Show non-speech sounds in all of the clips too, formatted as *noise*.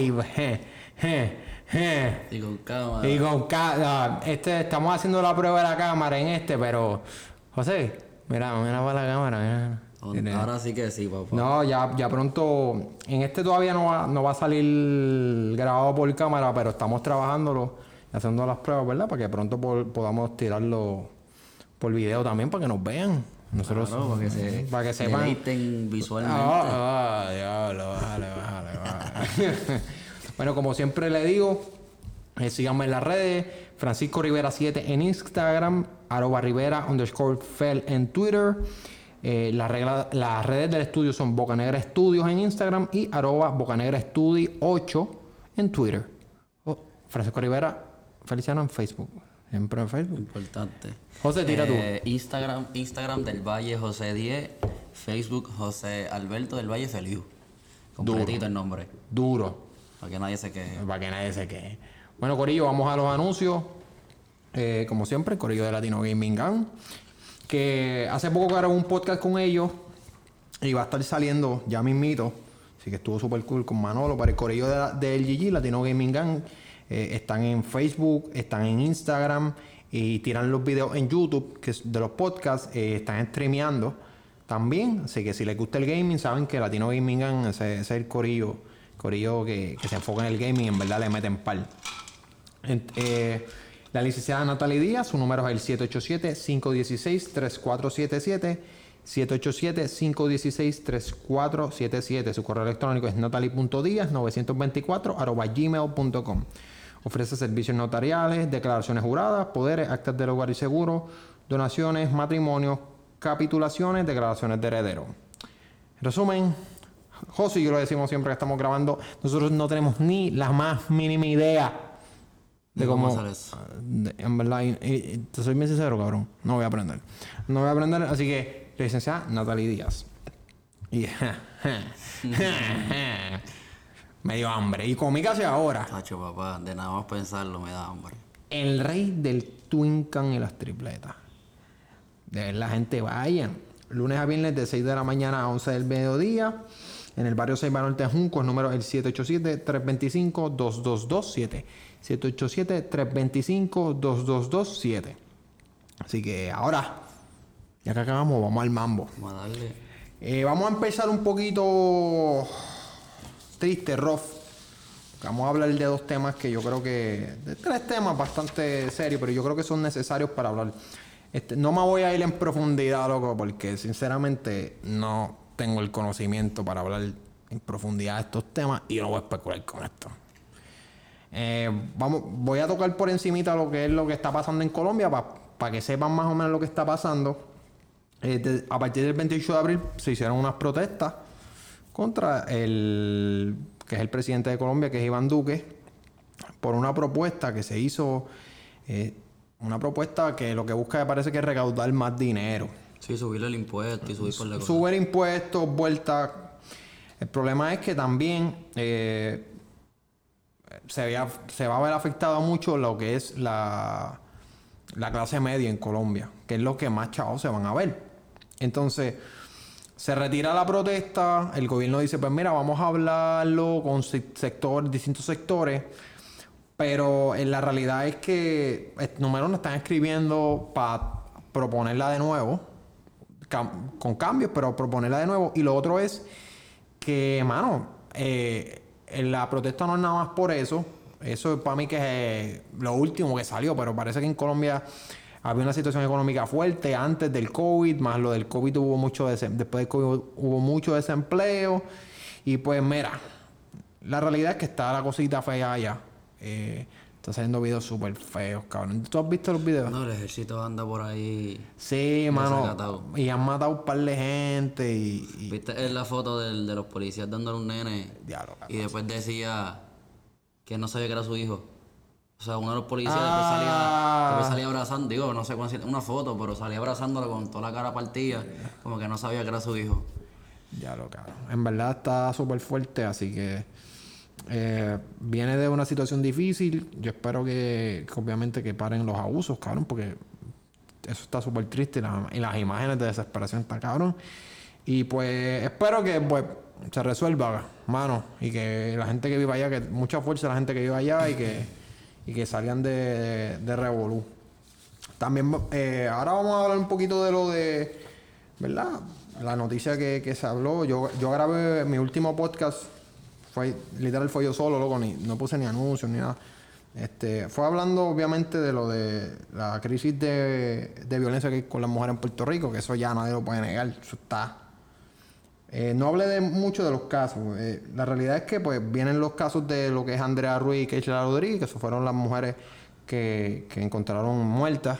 y... *laughs* Je, je, je. Y con cámara. Y con ca- este, estamos haciendo la prueba de la cámara en este, pero... José, mira, mira para la cámara, mira. Ahora sí que sí, papá. No, ya, ya pronto. En este todavía no va, no va a salir grabado por cámara, pero estamos trabajándolo y haciendo las pruebas, ¿verdad? Para que pronto por- podamos tirarlo por video también para que nos vean. Nosotros, Claro, para que se para que sepan. visualmente. Ah, ah, diablo, bájale, bájale. *laughs* bueno, como siempre le digo, eh, síganme en las redes. Francisco Rivera 7 en Instagram, arroba Rivera underscore Fel en Twitter. Eh, las, regla- las redes del estudio son Bocanegra Estudios en Instagram y arroba Bocanegra Estudi 8 en Twitter. Oh, Francisco Rivera Feliciano en Facebook. Siempre en Facebook. Importante. José, tira tú. Eh, Instagram, Instagram del Valle José 10. Facebook José Alberto del Valle Feliu. Completito el nombre. Duro. Para que nadie se queje. Para que nadie se queje. Bueno, Corillo, vamos a los anuncios. Eh, como siempre, Corillo de Latino Gaming Gang. Que hace poco grabé un podcast con ellos. Y va a estar saliendo ya mismito. Así que estuvo súper cool con Manolo. Para el Corillo de GG, Latino Gaming Gang. eh, están en Facebook, están en Instagram. Y tiran los videos en YouTube que es de los podcasts. eh, están streameando también. Así que si les gusta el gaming, saben que Latino Gaming es el corillo, corillo que, se enfoca en el gaming en verdad le meten par. En- eh, la licenciada Natalie Díaz, su número es el 787-516-3477. 787-516-3477. Su correo electrónico es natalie.díaz924 arroba gmail.com. Ofrece servicios notariales, declaraciones juradas, poderes, actas del hogar y seguro, donaciones, matrimonios, capitulaciones, declaraciones de heredero. En resumen, José y yo lo decimos siempre que estamos grabando, nosotros no tenemos ni la más mínima idea de ¿De cómo cómo... hacer eso? de- en verdad, y- y- te soy bien sincero, cabrón. No voy a aprender. No voy a aprender, así que, licenciada Natalie Díaz. Y... *laughs* me dio hambre. Y comí casi ahora. Tacho, papá, de nada más pensarlo me da hambre. El rey del Twincan y las tripletas. De ver la gente vayan. Lunes a viernes de 6 de la mañana a 11 del mediodía. En el barrio Seiba Norte de Juncos, número el 787-325-2227. 787-325-2227. Así que ahora, ya que acabamos, vamos al mambo. Vamos a darle. Eh, vamos a empezar un poquito triste, rough. Vamos a hablar de dos temas que yo creo que. de tres temas bastante serios, pero yo creo que son necesarios para hablar. Este, no me voy a ir en profundidad, loco, porque sinceramente no tengo el conocimiento para hablar en profundidad de estos temas y no voy a especular con esto. Eh, vamos, voy a tocar por encimita lo que es lo que está pasando en Colombia para que sepan más o menos lo que está pasando. Eh, a partir del 28 de abril se hicieron unas protestas contra el que es el presidente de Colombia, que es Iván Duque, por una propuesta que se hizo, eh, una propuesta que lo que busca me parece que es recaudar más dinero. Sí, subirle el impuesto y subir por la cosa. Subir impuestos, vuelta. El problema es que también eh, se, vea- se va a ver afectado mucho lo que es la, la clase media en Colombia, que es lo que más chavos se van a ver. Entonces, se retira la protesta, el gobierno dice, pues mira, vamos a hablarlo con se- sector, distintos sectores, pero en la realidad es que el número nos están escribiendo para proponerla de nuevo, con cambios, pero proponerla de nuevo. Y lo otro es que, mano, eh, en la protesta no es nada más por eso. Eso para mí que es eh, lo último que salió, pero parece que en Colombia había una situación económica fuerte antes del COVID, más lo del COVID hubo mucho después del COVID hubo mucho desempleo. Y pues mira, la realidad es que está la cosita fea allá. Eh, está saliendo videos súper feos, cabrón. ¿Tú has visto los videos? No, el ejército anda por ahí. Sí, mano. Y han matado un par de gente y. y- ¿Viste en la foto del- de los policías dándole un nene? Diablo, cabrón. Y después decía que no sabía que era su hijo. O sea, uno de los policías después, Ah. salía, después salía abrazando, digo, no sé cuál es una foto, pero salía abrazándolo con toda la cara partida, como que no sabía que era su hijo. Ya lo cabrón. En verdad está súper fuerte, así que eh, viene de una situación difícil. Yo espero que, obviamente que paren los abusos, cabrón, porque eso está súper triste y, la- y las imágenes de desesperación están cabrón. Y pues espero que pues se resuelva, mano, y que la gente que viva allá, que mucha fuerza la gente que viva allá y que, y que salgan de, de, Revolú. También, eh, ahora vamos a hablar un poquito de lo de, ¿verdad? La noticia que, que se habló. Yo, yo grabé mi último podcast, fue literal fue yo solo, loco, ni, no puse ni anuncios ni nada. Este, fue hablando obviamente de lo de la crisis de, de violencia que hay con las mujeres en Puerto Rico, que eso ya nadie lo puede negar, eso está eh, no hablé de mucho de los casos. Eh, la realidad es que pues vienen los casos de lo que es Andrea Ruiz y Keishla Rodríguez, que eso fueron las mujeres que, encontraron muertas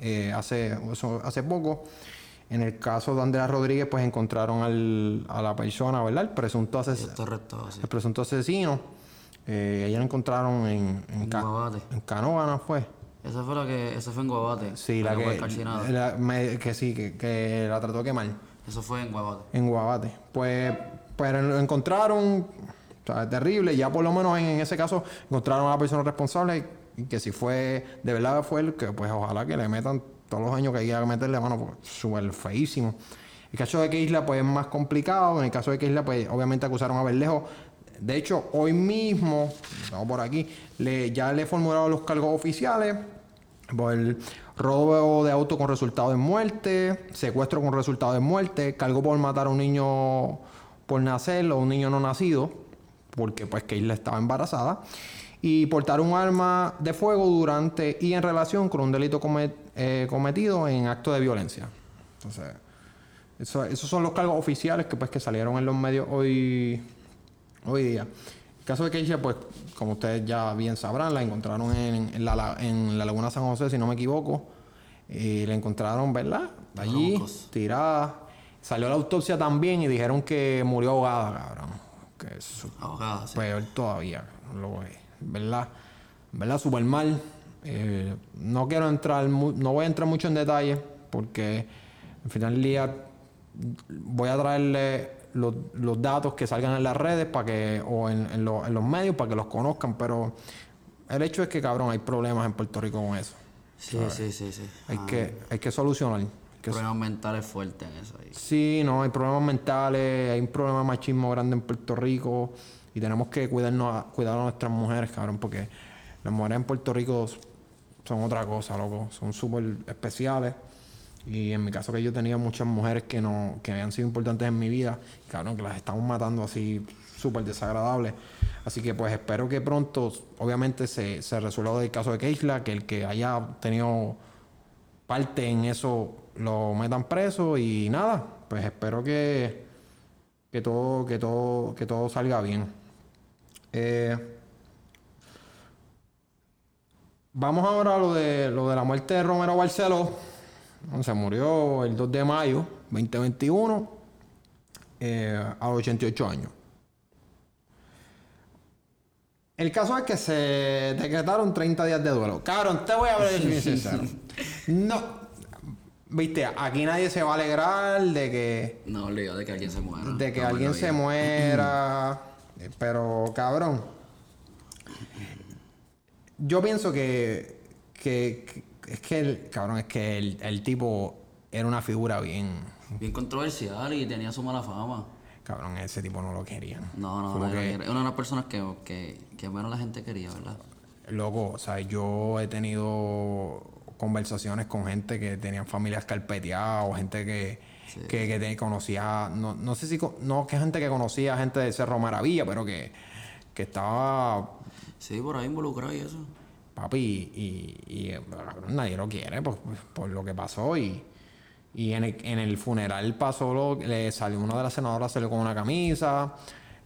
eh, hace, hace poco. En el caso de Andrea Rodríguez, pues encontraron al, a la persona, ¿verdad? El presunto, asesino. el presunto asesino. ella la encontraron en, en, en ¿fue? Esa fue la que, esa fue en Guabate. Sí, la, que, que sí, que, que la trató de quemar. Eso fue en Guabate. En Guabate. Pues, pues lo encontraron, o sea, terrible. Ya por lo menos en, ese caso encontraron a la persona responsable y que si fue, de verdad fue el que, pues ojalá que le metan todos los años que hay que meterle mano, porque súper feísimo. El caso de que Isla, pues es más complicado. En el caso de que Isla, pues obviamente acusaron a Berlejo. De hecho, hoy mismo, estamos por aquí, ya le formularon los cargos oficiales por el robo de auto con resultado de muerte, secuestro con resultado de muerte, cargo por matar a un niño por nacer o un niño no nacido, porque pues Keila estaba embarazada, y portar un arma de fuego durante y en relación con un delito eh, cometido en acto de violencia. Entonces, esos son los cargos oficiales que pues que salieron en los medios hoy, hoy día caso de Keisha, pues, como ustedes ya bien sabrán, la encontraron en, la, en la Laguna San José, si no me equivoco. Y la encontraron, ¿verdad? Allí, tirada. Salió la autopsia también y dijeron que murió ahogada, cabrón. Que es ahogada, sí. peor todavía, lo ¿verdad? ¿Verdad? Súper mal. Eh, no quiero entrar, no voy a entrar mucho en detalle porque al final del día voy a traerle los, datos que salgan en las redes para que, o en, los medios para que los conozcan, pero el hecho es que, cabrón, hay problemas en Puerto Rico con eso. Sí, sí, sí, sí. Hay, que, hay que solucionar. problemas mentales fuertes en eso. Ahí. Sí, no, hay problemas mentales, hay un problema de machismo grande en Puerto Rico y tenemos que cuidarnos, cuidar a nuestras mujeres, cabrón, porque las mujeres en Puerto Rico son otra cosa, loco. Son súper especiales. Y en mi caso que yo tenía muchas mujeres que no que habían sido importantes en mi vida, claro, que las estamos matando así súper desagradables. Así que pues espero que pronto, obviamente, se, se resuelva el caso de Keisla, que el que haya tenido parte en eso lo metan preso y nada, pues espero que, que todo, que todo, que todo salga bien. Eh, vamos ahora a lo de lo de la muerte de Romero Barceló. Se murió el 2 de mayo 2021 eh, a los 88 años. El caso es que se decretaron 30 días de duelo. Cabrón, te voy a ver bien sincero. No, viste, aquí nadie se va a alegrar de que. No, de que alguien se muera. De que alguien se muera. pero, cabrón. Yo pienso que, que, es que el, cabrón, es que el, tipo era una figura bien. Bien controversial y tenía su mala fama. Cabrón, ese tipo no lo querían. No, no, no. Que, una de las personas que, que, que menos la gente quería, ¿verdad? Loco, o sea, yo he tenido conversaciones con gente que tenían familias carpeteadas o gente que, que, conocía, no, no sé si, no que gente que conocía gente de Cerro Maravilla, pero que, que estaba... Sí, por ahí involucrado y eso papi, y, nadie lo quiere por, por, lo que pasó. Y, y en, el, en el funeral pasó, lo, le salió una de las senadoras, salió con una camisa.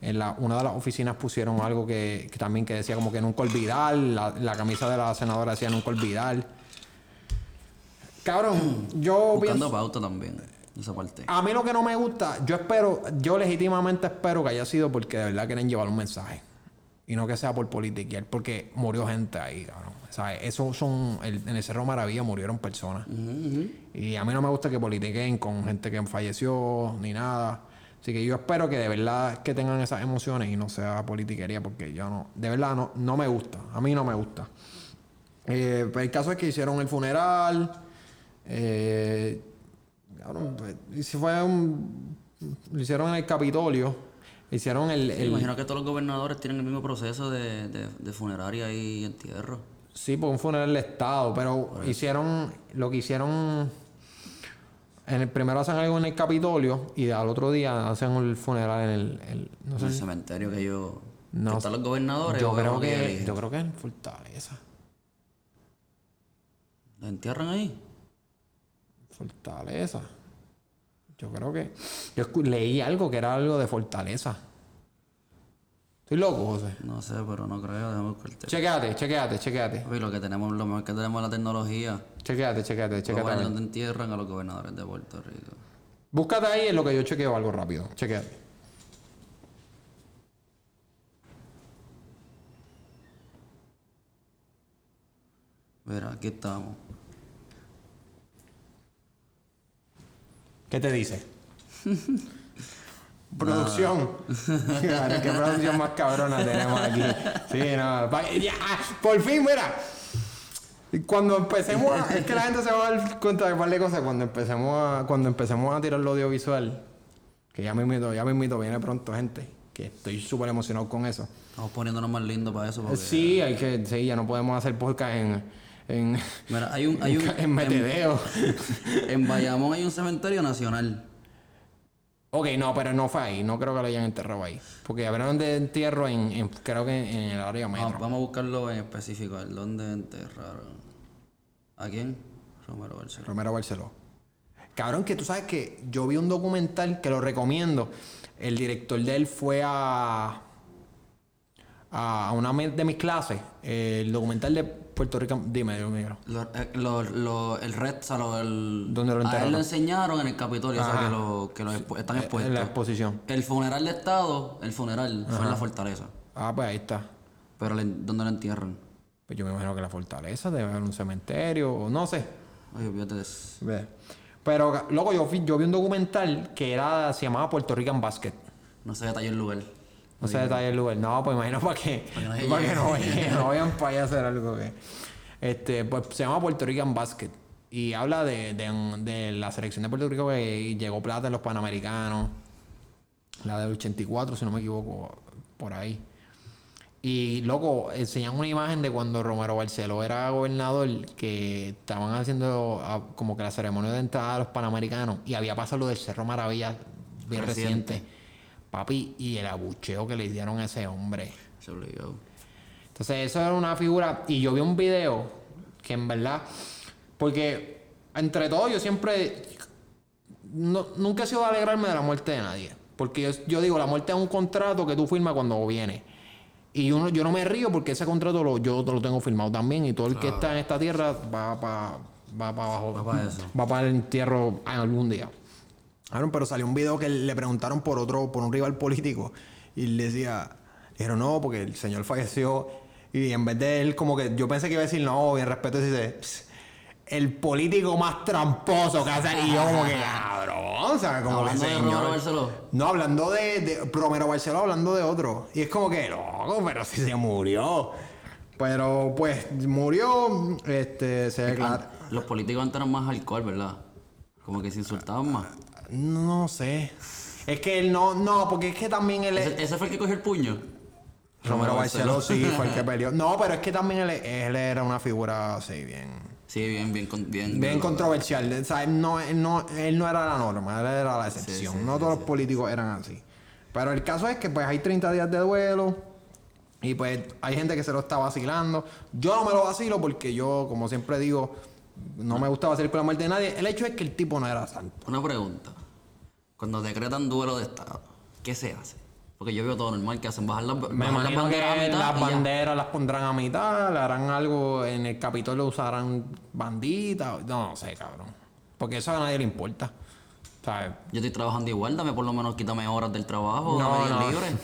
En la, una de las oficinas pusieron algo que, también que decía como que nunca olvidar. La, la camisa de la senadora decía nunca olvidar. Cabrón, yo Buscando pauta también, esa parte. A mí lo que no me gusta, yo espero, yo legítimamente espero que haya sido porque de verdad quieren llevar un mensaje. Y no que sea por politiquear, porque murió gente ahí, cabrón. ¿Sabes? Eso son. en el Cerro Maravilla murieron personas. Y a mí no me gusta que politiquen con gente que falleció ni nada. Así que yo espero que de verdad que tengan esas emociones y no sea politiquería, porque yo no. De verdad no, no me gusta. A mí no me gusta. Eh, el caso es que hicieron el funeral. Eh, cabrón, pues, fue un lo hicieron en el Capitolio. Hicieron el... Sí, el- imagino que todos los gobernadores tienen el mismo proceso de, de, de funeraria y entierro. Sí, por un funeral del Estado, pero hicieron lo que hicieron. En el primero hacen algo en el Capitolio y al otro día hacen el funeral en el. el- no En sé. el cementerio que yo... No que están los gobernadores. Yo creo que. eligen. Yo creo que en Fortaleza. ¿Los entierran ahí? Fortaleza. Yo creo que. Yo leí algo que era algo de Fortaleza. Estoy loco, José. No sé, pero no creo. Déjame buscarte. Chequéate, chequéate, chequéate. Oye, lo que tenemos, lo mejor que tenemos es la tecnología. Chequéate, chequéate, chequéate. dónde entierran a los gobernadores de Puerto Rico. Búscate ahí en lo que yo chequeo algo rápido. Chequéate. Mira, aquí estamos. ¿Qué te dice? *laughs* producción. Claro, *laughs* ¿Qué producción más cabrona tenemos aquí? Sí, no. ya, por fin, mira. Cuando empecemos a, Es que la gente se va a dar cuenta de un par de cosas cuando empecemos a, cuando empecemos a tirar lo audiovisual. Que ya me invito, ya me invito, viene pronto gente. Que estoy súper emocionado con eso. Estamos poniéndonos más lindos para eso. Porque... Sí, hay que, sí, ya no podemos hacer podcast en, en, Mira, hay un, hay un, en metedeo. *laughs* en Bayamón hay un cementerio nacional. Ok, no, pero no fue ahí. No creo que lo hayan enterrado ahí. Porque hablaron de entierro en, en- creo que en el área metro. Vamos, vamos a buscarlo en específico. a ver, ¿Dónde enterraron? ¿A quién? Romero Barceló. Romero Barceló. Cabrón, que tú sabes que yo vi un documental que lo recomiendo. El director de él fue a. a una de mis clases. El documental de Puerto Rico. Dime, Dios mío. Lo- eh, lo- lo- el red, o sea, lo, el, ¿Dónde lo a él lo enseñaron en el Capitolio, o sea, que, lo, que lo expu- están expuestos. En la exposición. El funeral de Estado, el funeral, fue en la fortaleza. Ah, pues ahí está. Pero le- ¿dónde lo entierran? Pues yo me imagino que la fortaleza debe haber un cementerio o no sé. Oye, de eso. Ve. Pero, loco, yo, yo vi un documental que era, se llamaba Puerto Rican Basket. No se detalló el lugar. No sé detalle el lugar. No, pues imagino para que, Para que no se para que llegue. no, vayan- *laughs* no vayan para allá a hacer algo que. Este, pues se llama Puerto Rican Basket. Y habla de, de, la selección de Puerto Rico que llegó plata en los Panamericanos. La del 84, si no me equivoco, por ahí. Y loco, enseñan una imagen de cuando Romero Barceló era gobernador, que estaban haciendo ah, como que la ceremonia de entrada a los Panamericanos y había pasado lo del Cerro Maravilla bien Reciente. reciente. Papi, y el abucheo que le dieron a ese hombre. Se obligó. Entonces, eso era una figura. Y yo vi un video que en verdad. Porque entre todos, yo siempre. no- nunca he sido de alegrarme de la muerte de nadie. Porque yo, yo digo, la muerte es un contrato que tú firmas cuando viene. Y yo no, yo no me río porque ese contrato lo, yo lo tengo firmado también. Y todo el que está en esta tierra va para va pa abajo. Va pa' eso. Va para el entierro algún día. Pero salió un video que le preguntaron por otro, por un rival político. Y le decía, le dijeron, no, porque el señor falleció. Y en vez de él, como que yo pensé que iba a decir, no, bien respeto, dice, "Pss, el político más tramposo que hace. Y yo, como que, cabrón, o sea, como que señor. Romero Barceló. No, hablando de, de Romero Barceló, hablando de otro. Y es como que, loco, pero si se murió. Pero pues murió, este, se. An- Los políticos antes eran más alcohol, ¿verdad? Como que se insultaban más. No sé. Es que él no, no, porque es que también él es. ¿Ese, ese fue el que cogió el puño? Romero Barceló sí fue el que *laughs* peleó. No, pero es que también él, él era una figura así, bien. Sí, bien, bien, bien. Bien controversial. O sea, él no, él no, él no era la norma, él era la excepción. sí, no todos los políticos eran así. Pero el caso es que pues hay 30 días de duelo. Y pues hay gente que se lo está vacilando. Yo no me lo vacilo porque yo, como siempre digo, no me gusta vacilar con la muerte de nadie. El hecho es que el tipo no era santo. Una pregunta. Cuando decretan duelo de Estado, ¿qué se hace? Porque yo veo todo normal que hacen bajar las, Me bajar las banderas a mitad las banderas las pondrán a mitad, le harán algo en el Capitolio, usarán banditas. No, no sé, cabrón. Porque eso a nadie le importa. ¿Sabes? Yo estoy trabajando igual, dame por lo menos quítame horas del trabajo, No, dame días no. libres.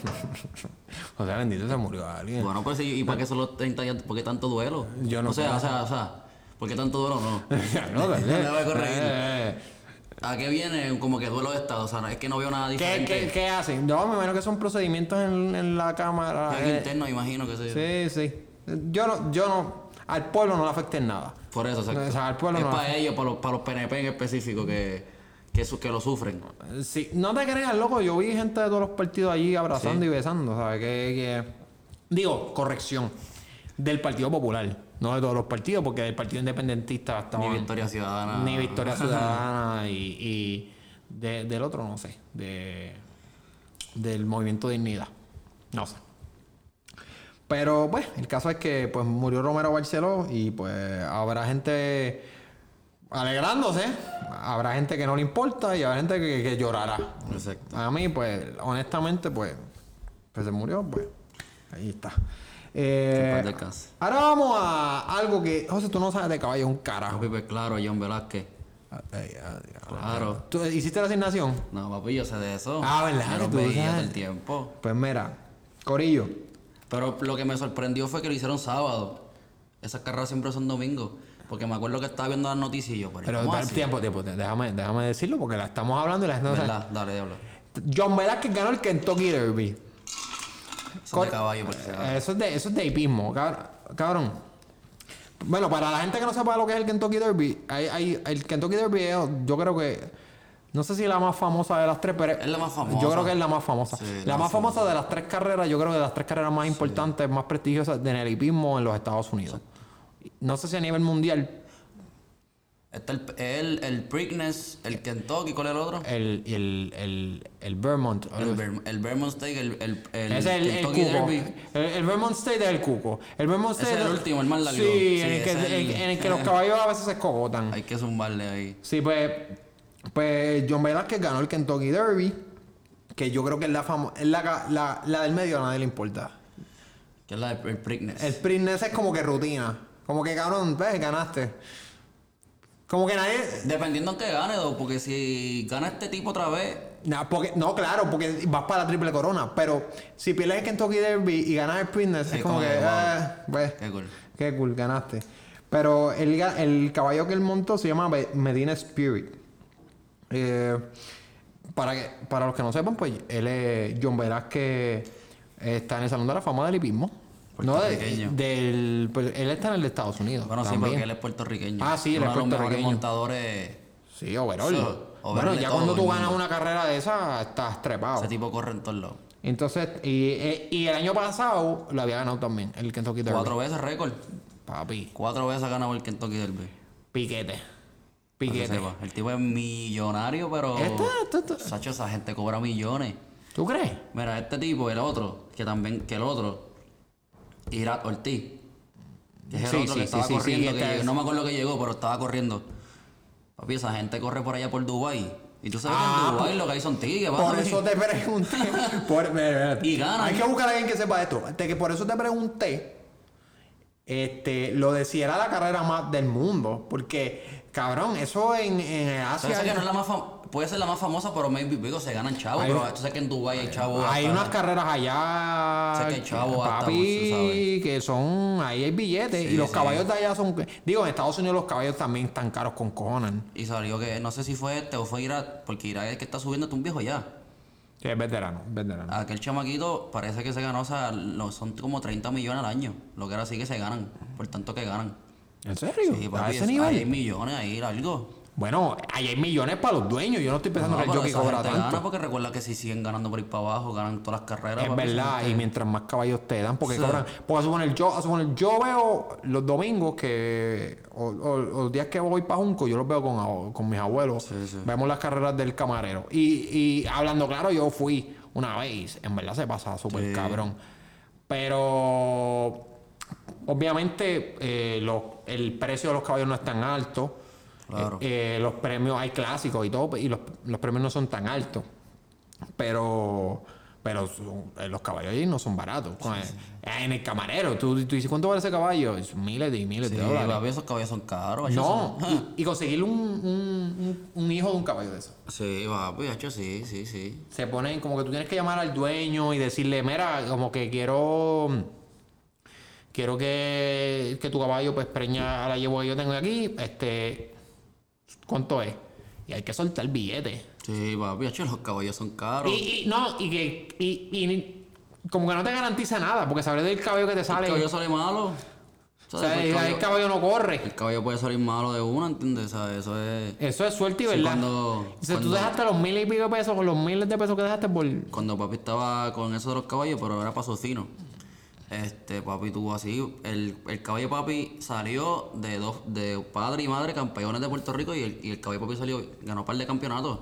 *laughs* o sea, bendito se murió alguien. Bueno, pues sí, ¿y para qué son los 30 días? ¿Por qué tanto duelo? Yo no O sea, o sea, o sea, ¿por qué tanto duelo? No. *laughs* no, *laughs* ¿verdad? Me voy a. Eh, ¿A qué viene como que duelo de Estado? O sea, es que no veo nada ¿Qué, diferente. qué, qué hacen? No, me imagino que son procedimientos en, en la cámara. Algo eh, interno, imagino que sí. sí, sí. Yo no, yo no, al pueblo no le afecta en nada. Por eso, exacto. O sea, al pueblo es no- para ellos, para los, para los PNP en específico, que, que, su- que lo sufren. Sí, no te creas, loco. Yo vi gente de todos los partidos allí abrazando y besando, ¿sabes? Que, que- Digo, corrección. Del Partido Popular. No de todos los partidos, porque del Partido Independentista Ni estaban... Victoria Ciudadana. Ni Victoria *laughs* Ciudadana y, y de- del otro, no sé. De, del Movimiento Dignidad. No sé. Pero, pues, el caso es que pues murió Romero Barceló y pues habrá gente alegrándose. Habrá gente que no le importa y habrá gente que, que llorará. Exacto. A mí, pues, honestamente, pues, pues se murió, pues, ahí está. Eh, ahora vamos a algo que, José, tú no sabes de caballo un carajo. Papi, pues claro, John Velázquez. Claro. ¿Tú hiciste la asignación? No, papi, yo sé de eso. Ah, ¿verdad? Los tú veía sabes. todo el tiempo. Pues mira, Corillo. Pero lo que me sorprendió fue que lo hicieron sábado. Esas carreras siempre son domingos. Porque me acuerdo que estaba viendo las noticias y yo, pero Pero ¿cómo tiempo, tiempo, déjame, déjame decirlo porque la estamos hablando y la gente no. ¿Verdad? Dale, diablo. John Velázquez ganó el Kentucky Derby. Son de caballo, porque se va. Eso es de, eso es de hipismo, cabr- cabrón. Bueno, para la gente que no sepa lo que es el Kentucky Derby, hay, hay- el Kentucky Derby es, yo creo que, no sé si la más famosa de las tres, pero Es la más famosa. yo creo que es la más famosa. Sí, la, la más más famosa de las tres carreras, yo creo que de las tres carreras más importantes, más prestigiosas en el hipismo en los Estados Unidos. No sé si a nivel mundial, Está el, el, el Preakness, el Kentucky, ¿cuál es el otro? el, el, el, el Vermont. El, Ver- el Vermont State, el, el, el es el, Kentucky cuco. Derby. El, Vermont State es el cuco. El Vermont State es el último, el más largo. Sí, Sí, en, el que, en- en el que los caballos a veces se escogotan. Hay que zumbarle ahí. Sí, pues, pues John Velázquez ganó el Kentucky Derby, que yo creo que es la, famo- es la, la, la del medio, a nadie le importa. Que es la del el Preakness. El ese es como que rutina. Como que cabrón, ves, ganaste. Como que nadie. Dependiendo en que gane, do, porque si gana este tipo otra vez, No, porque, no, claro, porque vas para la triple corona. Pero si pierdes el Kentucky Derby y ganas el sprint, es como como que. que, wow. eh, pues, qué cool. Qué cool, ganaste. Pero el, el caballo que él montó se llama Medina Spirit. Eh, para, que, para los que no sepan, pues él es John Velázquez está en el Salón de la Fama del Hipismo. No, de- del, pues, él está en el de Estados Unidos. Bueno, sí, también. porque él es puertorriqueño. Ah, sí, él Uno es de los mejores puertorriqueño. montadores. Sí, overall. Sí, bueno, ya cuando tú ganas una carrera de esa, estás trepado. Ese tipo corre en todos lados. Entonces, y, eh, y el año pasado lo había ganado también, el Kentucky Derby. Cuatro veces récord. Papi, Cuatro veces ha ganado el Kentucky Derby. piquete. Piquete. El tipo es millonario, pero. Este, este, este. Sacho, esa gente cobra millones. ¿Tú crees? Mira, este tipo, el otro, que también, que el otro, Irat Ortiz. Que es el Sí, otro sí, que estaba sí, corriendo, que este es- no me acuerdo que llegó, pero estaba corriendo. Papi, esa gente corre por allá por Dubai Y tú sabes que Ah, en Dubai lo que hay son tickets, Por eso te pregunté. *laughs* por-. Y ganan. Hay que buscar a alguien que sepa esto. De que por eso te pregunté. Este, lo de si era la carrera más del mundo. Porque, cabrón, eso en, en Asia. esa que no es la más puede ser la más famosa, pero maybe digo, se ganan chavos. Hay- Pero tú sabes que en Dubai hay chavos. Hay hasta- unas carreras allá. Sé que hay chavos hasta, papi, sabes. que son. Ahí hay billetes. Sí, y los sí. caballos de allá son. Digo, en Estados Unidos los caballos también están caros con cojones. Y salió que, no sé si fue este o fue Irak, porque Irak es el que está subiendo, un viejo ya. Sí, es veterano, veterano. Aquel chamaquito parece que se ganó, o sea, lo- son como 30 millones al año. Lo que ahora sí que se ganan, por tanto que ganan. ¿En serio? Sí, ¿A ese es- nivel? hay millones ahí, algo. Bueno, ahí hay millones para los dueños. Yo no estoy pensando No, que el jockey cobra tanto. gana porque recuerda que si siguen ganando por ir para abajo, ganan todas las carreras. Es verdad, y mientras más caballos te dan, porque Sí. cobran. Porque a suponer, yo, suponer, yo veo los domingos que. O, los días que voy para Junco, yo los veo con, con mis abuelos. Sí, sí. Vemos las carreras del camarero. Y, y hablando claro, yo fui una vez. En verdad se pasa súper cabrón. Pero. Obviamente, eh, lo- el precio de los caballos no es tan alto. Claro. Eh, eh, los premios, hay clásicos y todo, y los, los premios no son tan altos. Pero, pero eh, los caballos allí no son baratos. El- En el camarero, tú, tú dices, ¿cuánto vale ese caballo? Es miles y miles Sí, de dólares. esos caballos son caros. No, son- y, y conseguir un, un, hijo de un caballo de eso. Sí, papi, hecho sí, sí, sí. Se ponen como que tú tienes que llamar al dueño y decirle, mira, como que quiero. Quiero que, que tu caballo pues preña a la yegua que yo tengo aquí. Este. ¿Cuánto es? Y hay que soltar el billete. Sí, papi, los caballos son caros. Y, y- no, y que. Y, y como que no te garantiza nada, porque saber del caballo que te El sale. caballo sale malo. O sea, el caballo no corre. El caballo puede salir malo de uno, ¿entiendes? O sea, eso es. Eso es suerte y verdad. cuando- o sea, tú dejaste los mil y pico de pesos con los miles de pesos que dejaste por. Cuando papi estaba con eso de los caballos, pero era patrocino. Este, papi tuvo así. El, el caballo papi salió de dos, de padre y madre campeones de Puerto Rico y el, y el caballo papi salió, ganó un par de campeonatos.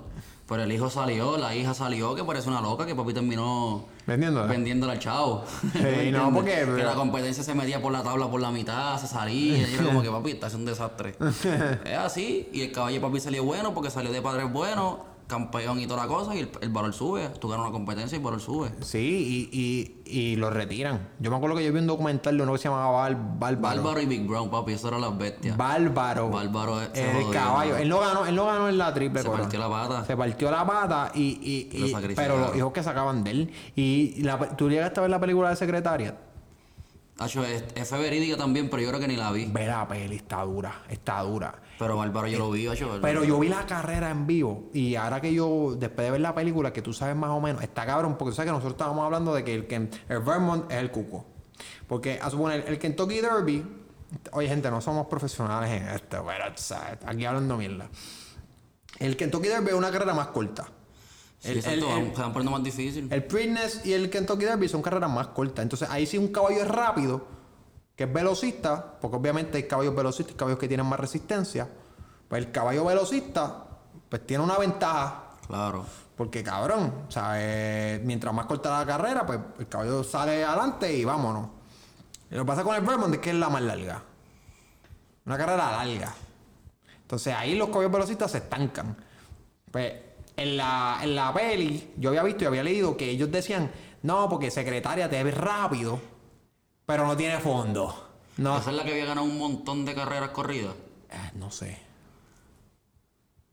Pero el hijo salió, la hija salió, que parece una loca, que papi terminó Vendiéndola. vendiéndola al chavo. Sí, *laughs* ¿Me no, porque- Que la competencia se medía por la tabla por la mitad, se salía. Y era como que *laughs* papi, está haciendo un desastre. *laughs* es así. Y el caballo papi salió bueno porque salió de padres buenos, campeón y toda la cosa. Y el, el valor sube. Tú ganas una competencia y el valor sube. Sí, y, y, y lo retiran. Yo me acuerdo que yo vi un documental de uno que se llamaba Bárbaro. Bárbaro y Big Brown, papi, eso eran las bestias. Bárbaro. Bárbaro se El jodió, caballo. ¿no? Él no ganó, él no ganó en la triple Se corona. partió la pata. Se partió la pata y, y, Y lo pero los hijos que sacaban de él. Y la, tú llegaste a ver la película de Secretaria. Hacho, es, verídica también, pero yo creo que ni la vi. Ve la peli, está dura, está dura. Pero Bárbaro yo lo vi, hacho. Pero yo vi la carrera en vivo y ahora que yo, después de ver la película, que tú sabes más o menos, está cabrón, porque tú sabes que nosotros estábamos hablando de que el, Ken- el Vermont es el cuco. Porque a suponer, el Kentucky Derby, oye gente, no somos profesionales en esto, pero aquí hablando mierda. El Kentucky Derby es una carrera más corta. Sí, el, exacto, el- se van poniendo más difícil. el Preakness y el Kentucky Derby son carreras más cortas. Entonces ahí sí un caballo es rápido, que es velocista, porque obviamente hay caballos velocistas y caballos que tienen más resistencia. Pues el caballo velocista, pues tiene una ventaja. Claro. Porque cabrón, o sea, eh, mientras más corta la carrera, pues el caballo sale adelante y vámonos. Y lo que pasa con el Vermont es que es la más larga. Una carrera larga. Entonces ahí los caballos velocistas se estancan. Pues en la, en la peli, yo había visto y había leído que ellos decían, no, porque secretaria te ves rápido, pero no tiene fondo. No, Esa es la que había ganado un montón de carreras corridas. eh, no sé.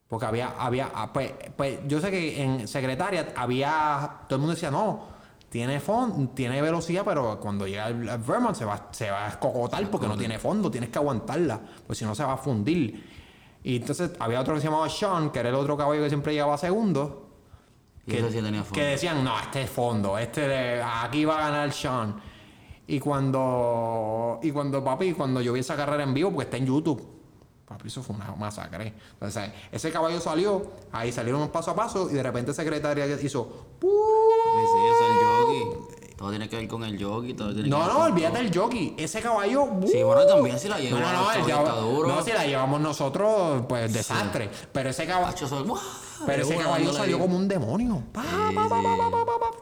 Porque había, había, ah, pues, pues yo sé que en Secretariat había, todo el mundo decía, no, tiene fondo, tiene velocidad, pero cuando llega el, el Vermont se va, se va a escocotar porque no tiene fondo, tienes que aguantarla, pues si no se va a fundir. Y entonces había otro que se llamaba Sean, que era el otro caballo que siempre llegaba segundo, ese sí tenía fondo. que decían, no, este es fondo, este de- aquí va a ganar Sean. Y cuando, y cuando papi, cuando yo vi esa carrera en vivo, porque está en YouTube, papi, eso fue una masacre. Entonces, ese caballo salió, ahí salieron paso a paso, y de repente secretaria hizo, ¡puu! Sí, sí, eso es el jockey. Todo tiene que ver con el jockey. Todo tiene que No, ver no, con olvídate todo. del jockey. Ese caballo. ¡uh! Sí, bueno, también si la. No, no, el caballo duro. no, si la llevamos nosotros, pues desastre. Pero ese caballo. Pero ese caballo salió como un demonio. Pa, pa, pa.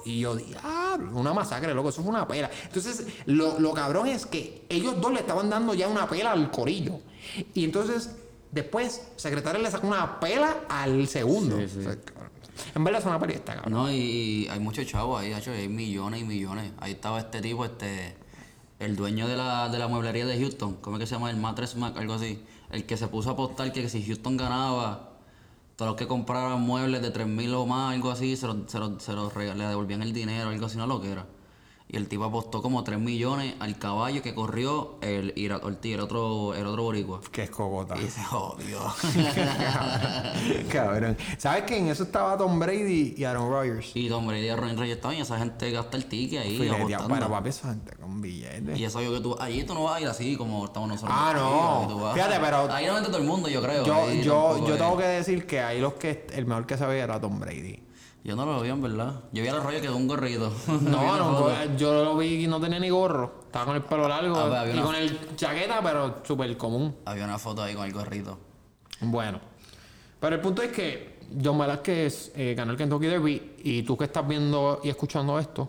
Y yo, diablo, una masacre, loco, eso fue una pela. Entonces, lo, lo cabrón es que ellos dos le estaban dando ya una pela al corillo. Y entonces, después, secretario le sacó una pela al segundo. O sea, en verdad es una pelista, cabrón. No, y, hay muchos chavos ahí, hay millones y millones. Ahí estaba este tipo, este, el dueño de la, de la mueblería de Houston, ¿cómo es que se llama? El Mattress Mac, algo así. El que se puso a apostar que si Houston ganaba, todos los que compraran muebles de 3 mil o más, algo así, se, los- se, los- se los le devolvían el dinero, algo así, no lo que era. Y el tipo apostó como 3 millones al caballo que corrió el Ortiz, el otro, el otro boricua. Que es cogota. Y se jodió. *laughs* *laughs* cabrón. ¿Sabes que en eso estaba Tom Brady y Aaron Rodgers? y Tom Brady y Aaron Rodgers estaban y esa gente gasta el ticket ahí. Pero papi, esa gente con billetes. Y eso yo que tú, allí tú no vas a ir así como estamos nosotros. Ah, no. Ahí Fíjate, pero- Ahí no mete todo el mundo, yo creo. Yo, yo, yo tengo que decir que ahí los que el mejor que se veía era Tom Brady. Yo no lo vi en verdad. Yo vi a los rollos que de un gorrito. *laughs* No, no, foto. yo lo vi y no tenía ni gorro. Estaba con el pelo largo Ah, pues, y una- con el chaqueta, pero súper común. Había una foto ahí con el gorrito. Bueno. Pero el punto es que John Velázquez eh, ganó el Kentucky Derby y tú que estás viendo y escuchando esto,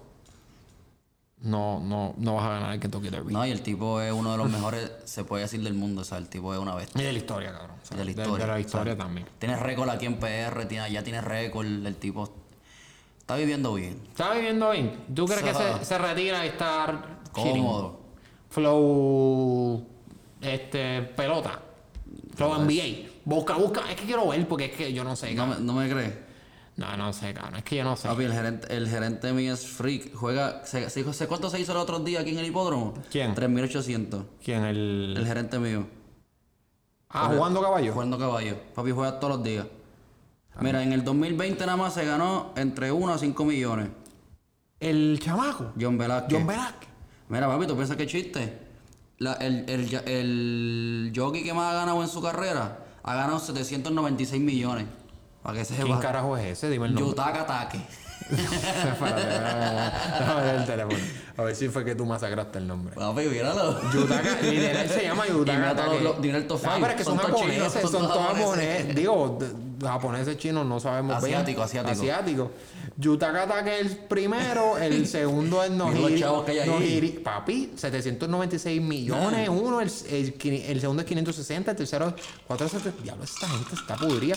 no, no, no vas a ganar el Kentucky Derby. No, y el tipo es uno de los mejores, se puede decir, del mundo. O sea, el tipo es una bestia. Y de la historia, cabrón. O sea, De la historia. De, la o historia sea, también. Tiene récord aquí en PR, tiene, ya tiene récord. El tipo está viviendo bien. ¿Estás viviendo bien? ¿Tú crees que se, se retira y está? Cómodo. Flow. Este. Pelota. Flow NBA. Busca, busca. Es que quiero ver porque es que yo no sé, No me, no me crees. No, no sé, cabrón. Es que yo no sé. Papi, el gerente, el gerente mío es freak. Juega. Se, se- se- ¿Cuánto se hizo el otro día aquí en el hipódromo? ¿Quién? 3800. ¿Quién? El. El gerente mío. Ah, jugando caballo. Jugando caballo. Papi juega todos los días. Mira, en el 2020 nada más se ganó entre 1 a 5 millones. El chamaco. John Velázquez. John Velázquez. Mira, papi, ¿tú piensas que chiste? la- el, el, jockey que más ha ganado en su carrera ha ganado 796 millones. Para que ¿Quién sepa. carajo es ese? Dime el nombre. Yutaka Take. *laughs* Déjame ver el teléfono. A ver si fue que tú masacraste el nombre. Papi, míralo. Yutaka, literal se llama *laughs* Yutaka. A Take. dime el top Ah, pero es que son, japoneses, son, todos japoneses. Digo, japoneses chinos no sabemos bien. Asiático, asiático. Asiático. Yutaka Take es el primero, el *laughs* segundo es Nohiri. que. Nohiri- Papi, 796 millones, uno, el, el, el segundo es 560, el tercero es 470. Diablo, esta gente está pudrida.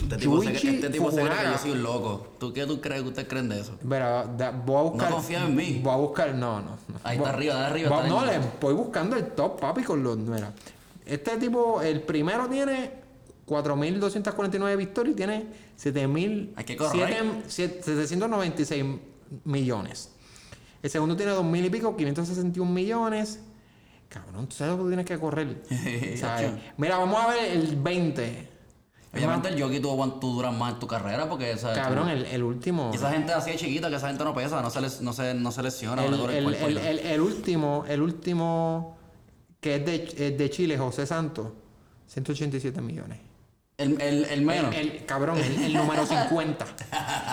Este tipo, se, este tipo se cree que yo soy un loco. ¿Tú qué tú crees que ustedes creen de eso? Verá, da- voy a buscar. confías en mí. Voy a buscar. No, no. no. Ahí Voy- está arriba, de arriba. voy- está no, le voy buscando el top, papi, con los. Mira. Este tipo, el primero tiene 4.249 victorias y tiene 7.000. Hay que correr. 7- 796 millones. El segundo tiene 2.000 y pico, 561 millones. Cabrón, tú sabes lo que tienes que correr. *laughs* ¿Sabes? Mira, vamos a ver el 20. Obviamente el jockey aguant- tú duras más en tu carrera porque esa, Cabrón, el, el último. esa gente así de chiquita que esa gente no pesa, no se, les, no se, no se lesiona, no El, le duele el el- el último, el último que es de, es de Chile, José Santos, 187 millones. El, el, el menos. El, el- cabrón, el, número 50.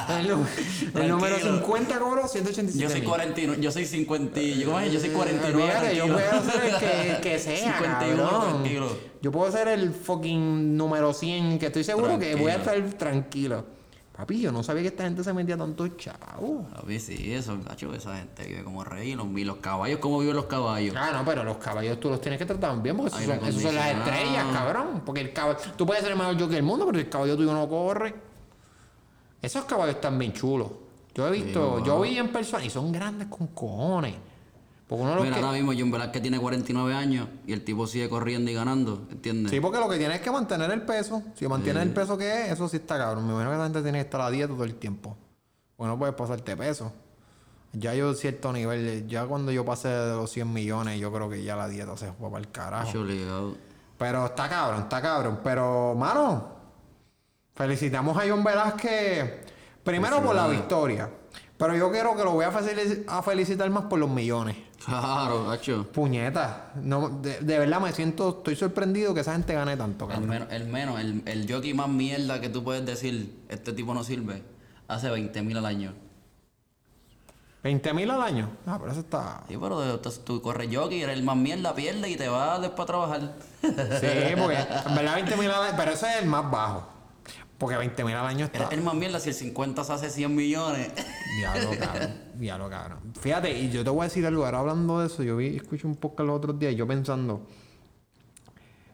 *laughs* El, número Tranquilo. 50 cobró 187 yo soy millones. 49, yo soy 50, y- yo, ¿cómo es? yo soy 49. Olvídate, yo tranquilo. puedo ser el que, que *laughs* sea, 51, cabrón. tranquilo. Yo puedo ser el fucking número 100, que estoy seguro que voy a Tranquilo. estar tranquilo. Papi, yo no sabía que esta gente se metía tanto chavo. Papi, sí, eso, cacho, esa gente vive como rey. Los, y los caballos, ¿cómo viven los caballos? Ah, no, pero los caballos tú los tienes que tratar bien porque esos, son, esos son las estrellas, cabrón. Porque el caballo, tú puedes ser el mejor jockey del mundo, pero el caballo tuyo no corre. Esos caballos están bien chulos. Yo he visto, yo vi en persona y son grandes con cojones. Porque uno Mira, que- ahora mismo John Velázquez tiene 49 años y el tipo sigue corriendo y ganando, ¿entiendes? Sí, porque lo que tienes es que mantener el peso. Si mantienes el peso que es, eso sí está cabrón. Me imagino que la gente tiene que estar a dieta todo el tiempo. Porque no puedes pasarte peso. Ya yo cierto nivel, ya cuando yo pase de los 100 millones, yo creo que ya la dieta se fue para el carajo. Pero está cabrón, está cabrón. Pero, mano, felicitamos a John Velázquez primero por la victoria. Pero yo quiero que lo voy a felicitar más por los millones. Claro, cacho. Puñeta. No, de, de verdad me siento, estoy sorprendido que esa gente gane tanto, El cabrón. menos, el menos, el, el jockey más mierda que tú puedes decir, este tipo no sirve, hace 20 mil al año. 20 mil al año. Ah, pero eso está. Sí, pero tú corres jockey, eres el más mierda, pierde y te vas después a trabajar. Sí, porque en verdad 20 mil al año. Pero ese es el más bajo. Porque 20 mil al año está. El más mierda si el 50 se hace 100 millones. *laughs* Diablo, cabrón. Diablo, cabrón. Fíjate, y yo te voy a decir algo. Ahora hablando de eso, yo vi, escuché un podcast los otros días y yo pensando.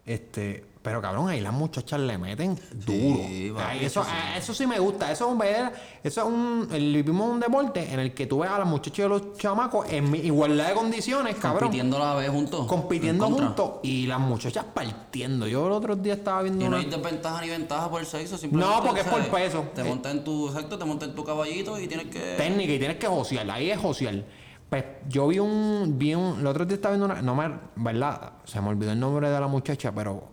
Este. Pero cabrón, ahí las muchachas le meten duro. papi, Ay, eso, eso sí. a- eso sí me gusta. Eso es un ver- eso es un. Es un deporte en el que tú ves a las muchachas y a los chamacos en igualdad de condiciones, cabrón. Compitiendo a la vez juntos. compitiendo juntos y las muchachas partiendo. Yo el otro día estaba viendo Y no una. hay desventaja ni ventaja por el sexo, simplemente. No, porque es por peso. Te Eh. montas en tu, exacto, te montas en tu caballito y tienes que. técnica y tienes que josear. Ahí es josear. Pues yo vi un, vi un, el otro día estaba viendo una, no me, verdad, se me olvidó el nombre de la muchacha, pero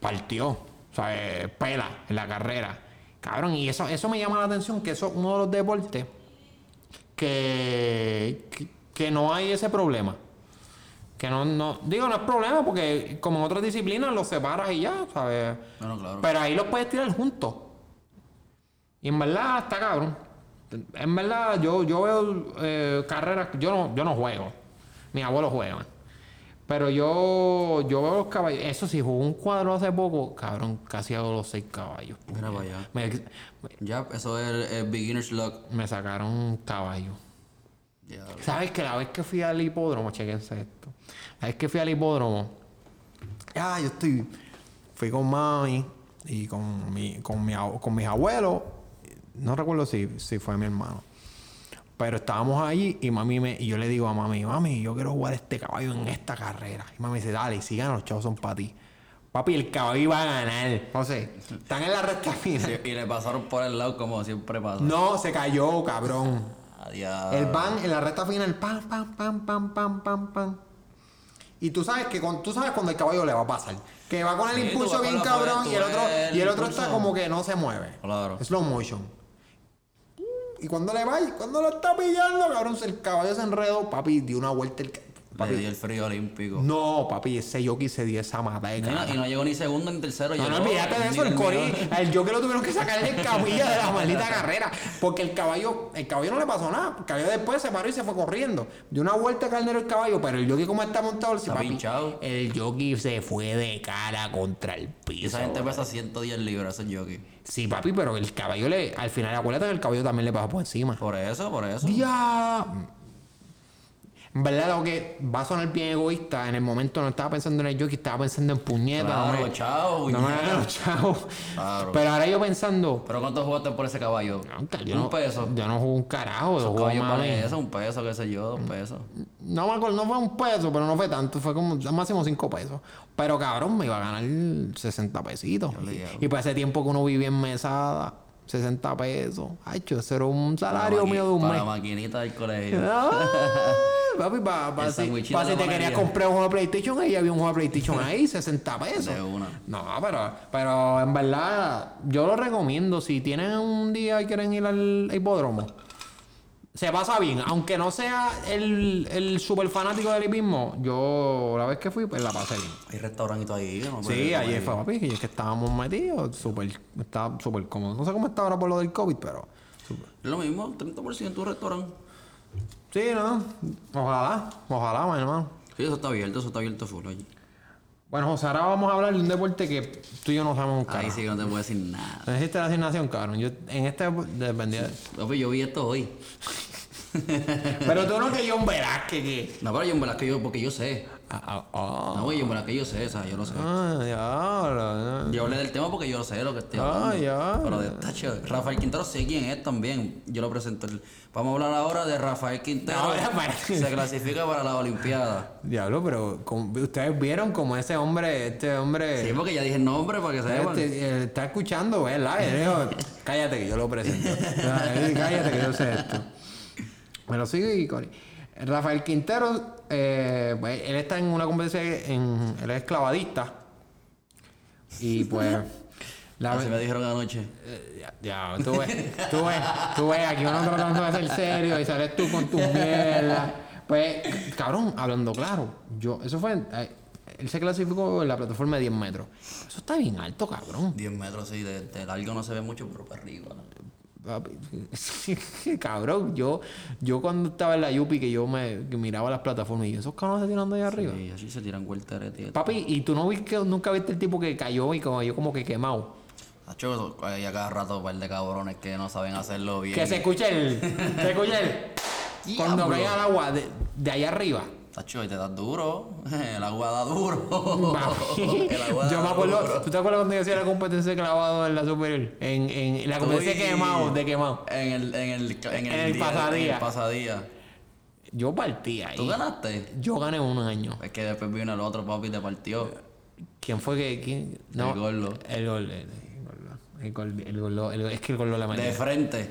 partió, o sea, eh, pela en la carrera. Cabrón, y eso, eso me llama la atención, que eso es uno de los deportes que, que, que no hay ese problema. Que no, no, digo, no es problema porque como en otras disciplinas los separas y ya, ¿sabes? Bueno, claro. Pero ahí los puedes tirar juntos. Y en verdad está cabrón. En verdad, yo, yo veo eh, carreras, yo no, yo no juego. Mi abuelo juega. Pero yo, yo veo los caballos. Eso sí, jugó un cuadro hace poco, cabrón, casi hago los seis caballos. Mira para allá. Me, Ya, eso es el, el beginner's luck. me sacaron un caballo. Ya. ¿Sabes que la vez que fui al hipódromo, chequense esto. La vez que fui al hipódromo, ah, yo estoy. Fui con mami y con, mi, con, mi, con mis abuelos. No recuerdo si, si fue mi hermano. Pero estábamos allí y mami me, y yo le digo a mami, mami, yo quiero jugar este caballo en esta carrera. Y mami dice, dale, si ganan los chavos son para ti. Papi, el caballo iba a ganar. No sé, están en la recta final. Y le pasaron por el lado como siempre pasa. No, se cayó, cabrón. Adiós. El van en la recta final, pam, pam, pam, pam, pam, pam, pam. Y tú sabes que con- tú sabes cuando el caballo le va a pasar. Que va con el Sí, impulso bien cabrón y el otro, el y el otro impulso. está como que no se mueve. Claro. Slow motion. Y cuando le va, y cuando lo está pillando, cabrón, el caballo se enredó, papi, dio una vuelta el ca- Le dio el frío olímpico. No, papi, ese jockey se dio esa Y mateca. no, y no llegó ni segundo ni tercero. No, no, olvídate de eso, el. Cori, el jockey lo tuvieron que sacar del cabilla de la maldita carrera. Porque el caballo, el caballo no le pasó nada. El caballo después se paró y se fue corriendo. Dio una vuelta carnero el caballo, pero el jockey como está montado, el Está papi, pinchado. el jockey se fue de cara contra el piso. esa gente pesa 110 libras, ese jockey. Sí, papi, pero el caballo le, al final, acuérdate que el caballo también le pasó por encima. Por eso, por eso. Día. Verdad, lo que va a sonar bien egoísta, en el momento no estaba pensando en el jockey, estaba pensando en puñeta. Claro, no me- chao, no me los chavos. Claro. Pero ahora yo pensando, Pero ¿cuánto jugaste por ese caballo? Yo un no, peso. Yo no juego un carajo, yo Un juego caballo mami. vale eso, un peso, qué sé yo, dos pesos. No me acuerdo, no fue un peso, pero no fue tanto, fue como máximo cinco pesos. Pero cabrón, me iba a ganar 60 pesitos. Y, y para ese tiempo que uno vivía en mesada, 60 pesos. Ay, eso era un salario mío de un maqui- para mes. la maquinita del colegio. Papi, para si, pa' de si te querías comprar un juego de PlayStation, ahí había un juego de PlayStation ahí, *laughs* 60 pesos. De una. No, pero, pero en verdad, yo lo recomiendo. Si tienen un día y quieren ir al hipódromo, se pasa bien. Aunque no sea el, el super fanático del hipismo, yo la vez que fui, pues la pasé bien. Hay restaurantitos ahí. ¿no? Sí, ayer fue papi, que es que estábamos metidos, súper, estaba súper cómodo. No sé cómo está ahora por lo del COVID, pero... súper. Es lo mismo, 30% en tu restaurante. Sí, ¿no? Ojalá, ojalá, mi hermano. Sí, eso está abierto, eso está abierto full allí. Bueno, José, ahora vamos a hablar de un deporte que tú y yo no sabemos un Ahí carajo. sí que no te puedo decir nada. No existe la asignación, cabrón. Yo en este dependía. Papi, yo vi esto hoy. Pero tú no que John Velázquez que. No, pero verdad que yo, porque yo sé. Ah, ah, ah. No, verdad que yo sé, o sea, yo lo sé. Ah, ya, Yo hablé del tema porque yo sé lo que estoy Ah, hablando. ya. Pero de tacho, Rafael Quintero sé quién es también. Yo lo presento. Vamos a hablar ahora de Rafael Quintero. No, ya. Se clasifica para la Olimpiada. Diablo, pero ustedes vieron como ese hombre, este hombre. Sí, porque ya dije el nombre para que sepan. este, está escuchando, ¿verdad? Cállate que yo lo presento. *laughs* Cállate que yo sé esto. Me lo sigue y Cori. Rafael Quintero, eh, pues, él está en una competencia, en, él es clavadista. Y pues, *laughs* la, Así me dijeron anoche. Eh, Ya, ya, tú ves, tú ves, tú ves, aquí uno tratando de ser serio y sales tú con tus mierdas. Pues, cabrón, hablando claro, yo, eso fue, eh, él se clasificó en la plataforma de 10 metros. Eso está bien alto, cabrón. 10 metros, sí, de, de largo no se ve mucho, pero para arriba. *laughs* cabrón, yo, yo cuando estaba en la Yupi que yo me que miraba las plataformas y yo, esos cabrones se tirando ahí arriba. Y así se tiran vueltas Papi, y tú no vi que nunca viste el tipo que cayó y como yo como que quemado. Hacho, hay a cada rato un par de cabrones que no saben hacerlo bien. Que se escuche *laughs* el, se escuche el, cuando cae al agua de, de allá arriba. Tacho, y te das duro. *laughs* El agua da duro. Papi, El agua yo da me acuerdo, duro. ¿tú te acuerdas cuando yo hacía la competencia de clavado en la superior? En, en la competencia de quemado, de quemado. En el, en el, en el, En el día- pasadía. En el pasadía. Yo partí ahí. ¿Tú ganaste? Yo gané un año. Es que después vino el otro papi y te partió. ¿Quién fue que.? Quién? El gordo. El gol. El, el gol. El gol. el- es que el gol lo la metió. De frente.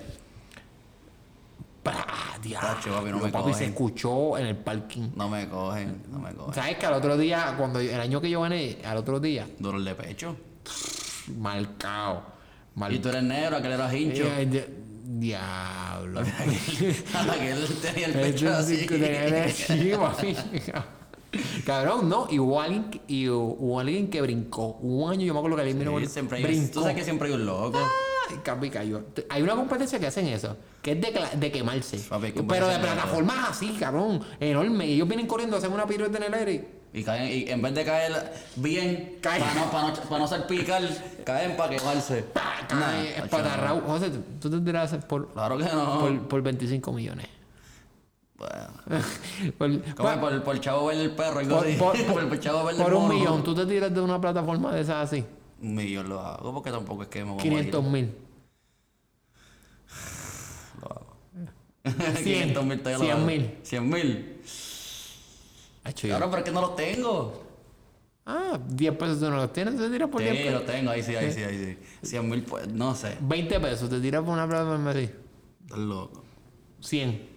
Tacho, papi, no me papi, se cogen. escuchó en el parking. No me cogen, no me cogen. ¿Sabes que al otro día, cuando el año que yo gané, al otro día, Dolor de pecho. marcado. Mal... Y tú eres negro, aquel era hincho. Eh, di- Diablo. *laughs* aquel *laughs* tenía el pecho así. *laughs* Cabrón, no, y hubo alguien, que- y hubo alguien que brincó. Un año, yo me acuerdo que alguien Sí, siempre hay, brincó. tú sabes que siempre hay un loco. Capi, cayó. Hay una competencia que hacen eso, que es de, quemarse. Pero de plataformas así, cabrón, enorme. Y ellos vienen corriendo, hacen una pirueta en el aire. Y caen, y en vez de caer bien, Caen. para no, para no, para no salpicar, caen para quemarse. Nah, tacho, espatarrao. José, tú- te tiras por, Claro que no. por, por 25 millones. Bueno, *laughs* por, como por, por el chavo verde el perro, por, por- *laughs* Por, el chavo verde el un millón, tú te tiras de una plataforma de esas así. Un millón lo hago porque tampoco es que me voy a 500 morir. mil. *sighs* Lo hago. 100, 500 *laughs* mil todavía lo 100 hago. mil. 100 mil. Hacho, yo- Claro, pero es que no los tengo. Ah, 10 pesos tú no los tienes, te tiras por 10 Sí, pesos. los tengo, ahí sí, ahí sí, ahí sí. 100 mil, pues, no sé. 20 pesos, te tiras por una plataforma así. Estás loco. 100.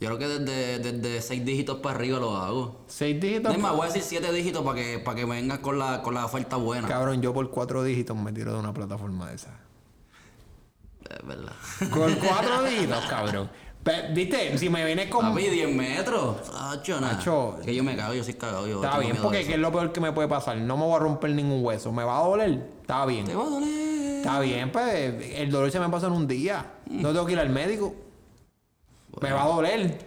Yo creo que desde, desde 6 dígitos para arriba lo hago. 6 dígitos. Es más, voy a decir 7 dígitos para que, para que me vengas con la, con la oferta buena. Cabrón, yo por 4 dígitos me tiro de una plataforma de esa. Es verdad. Con *laughs* 4 dígitos, cabrón. ¿Viste? Si me vienes con... Papi, 10 metros. Sacho, nada. Macho. Que yo me cago, yo soy cagado. Yo Está bien, porque ¿qué es lo peor que me puede pasar? No me voy a romper ningún hueso. ¿Me va a doler? Está bien. Te va a doler. Está bien, pues el dolor se me pasa en un día. No tengo que ir al médico. Me va a doler.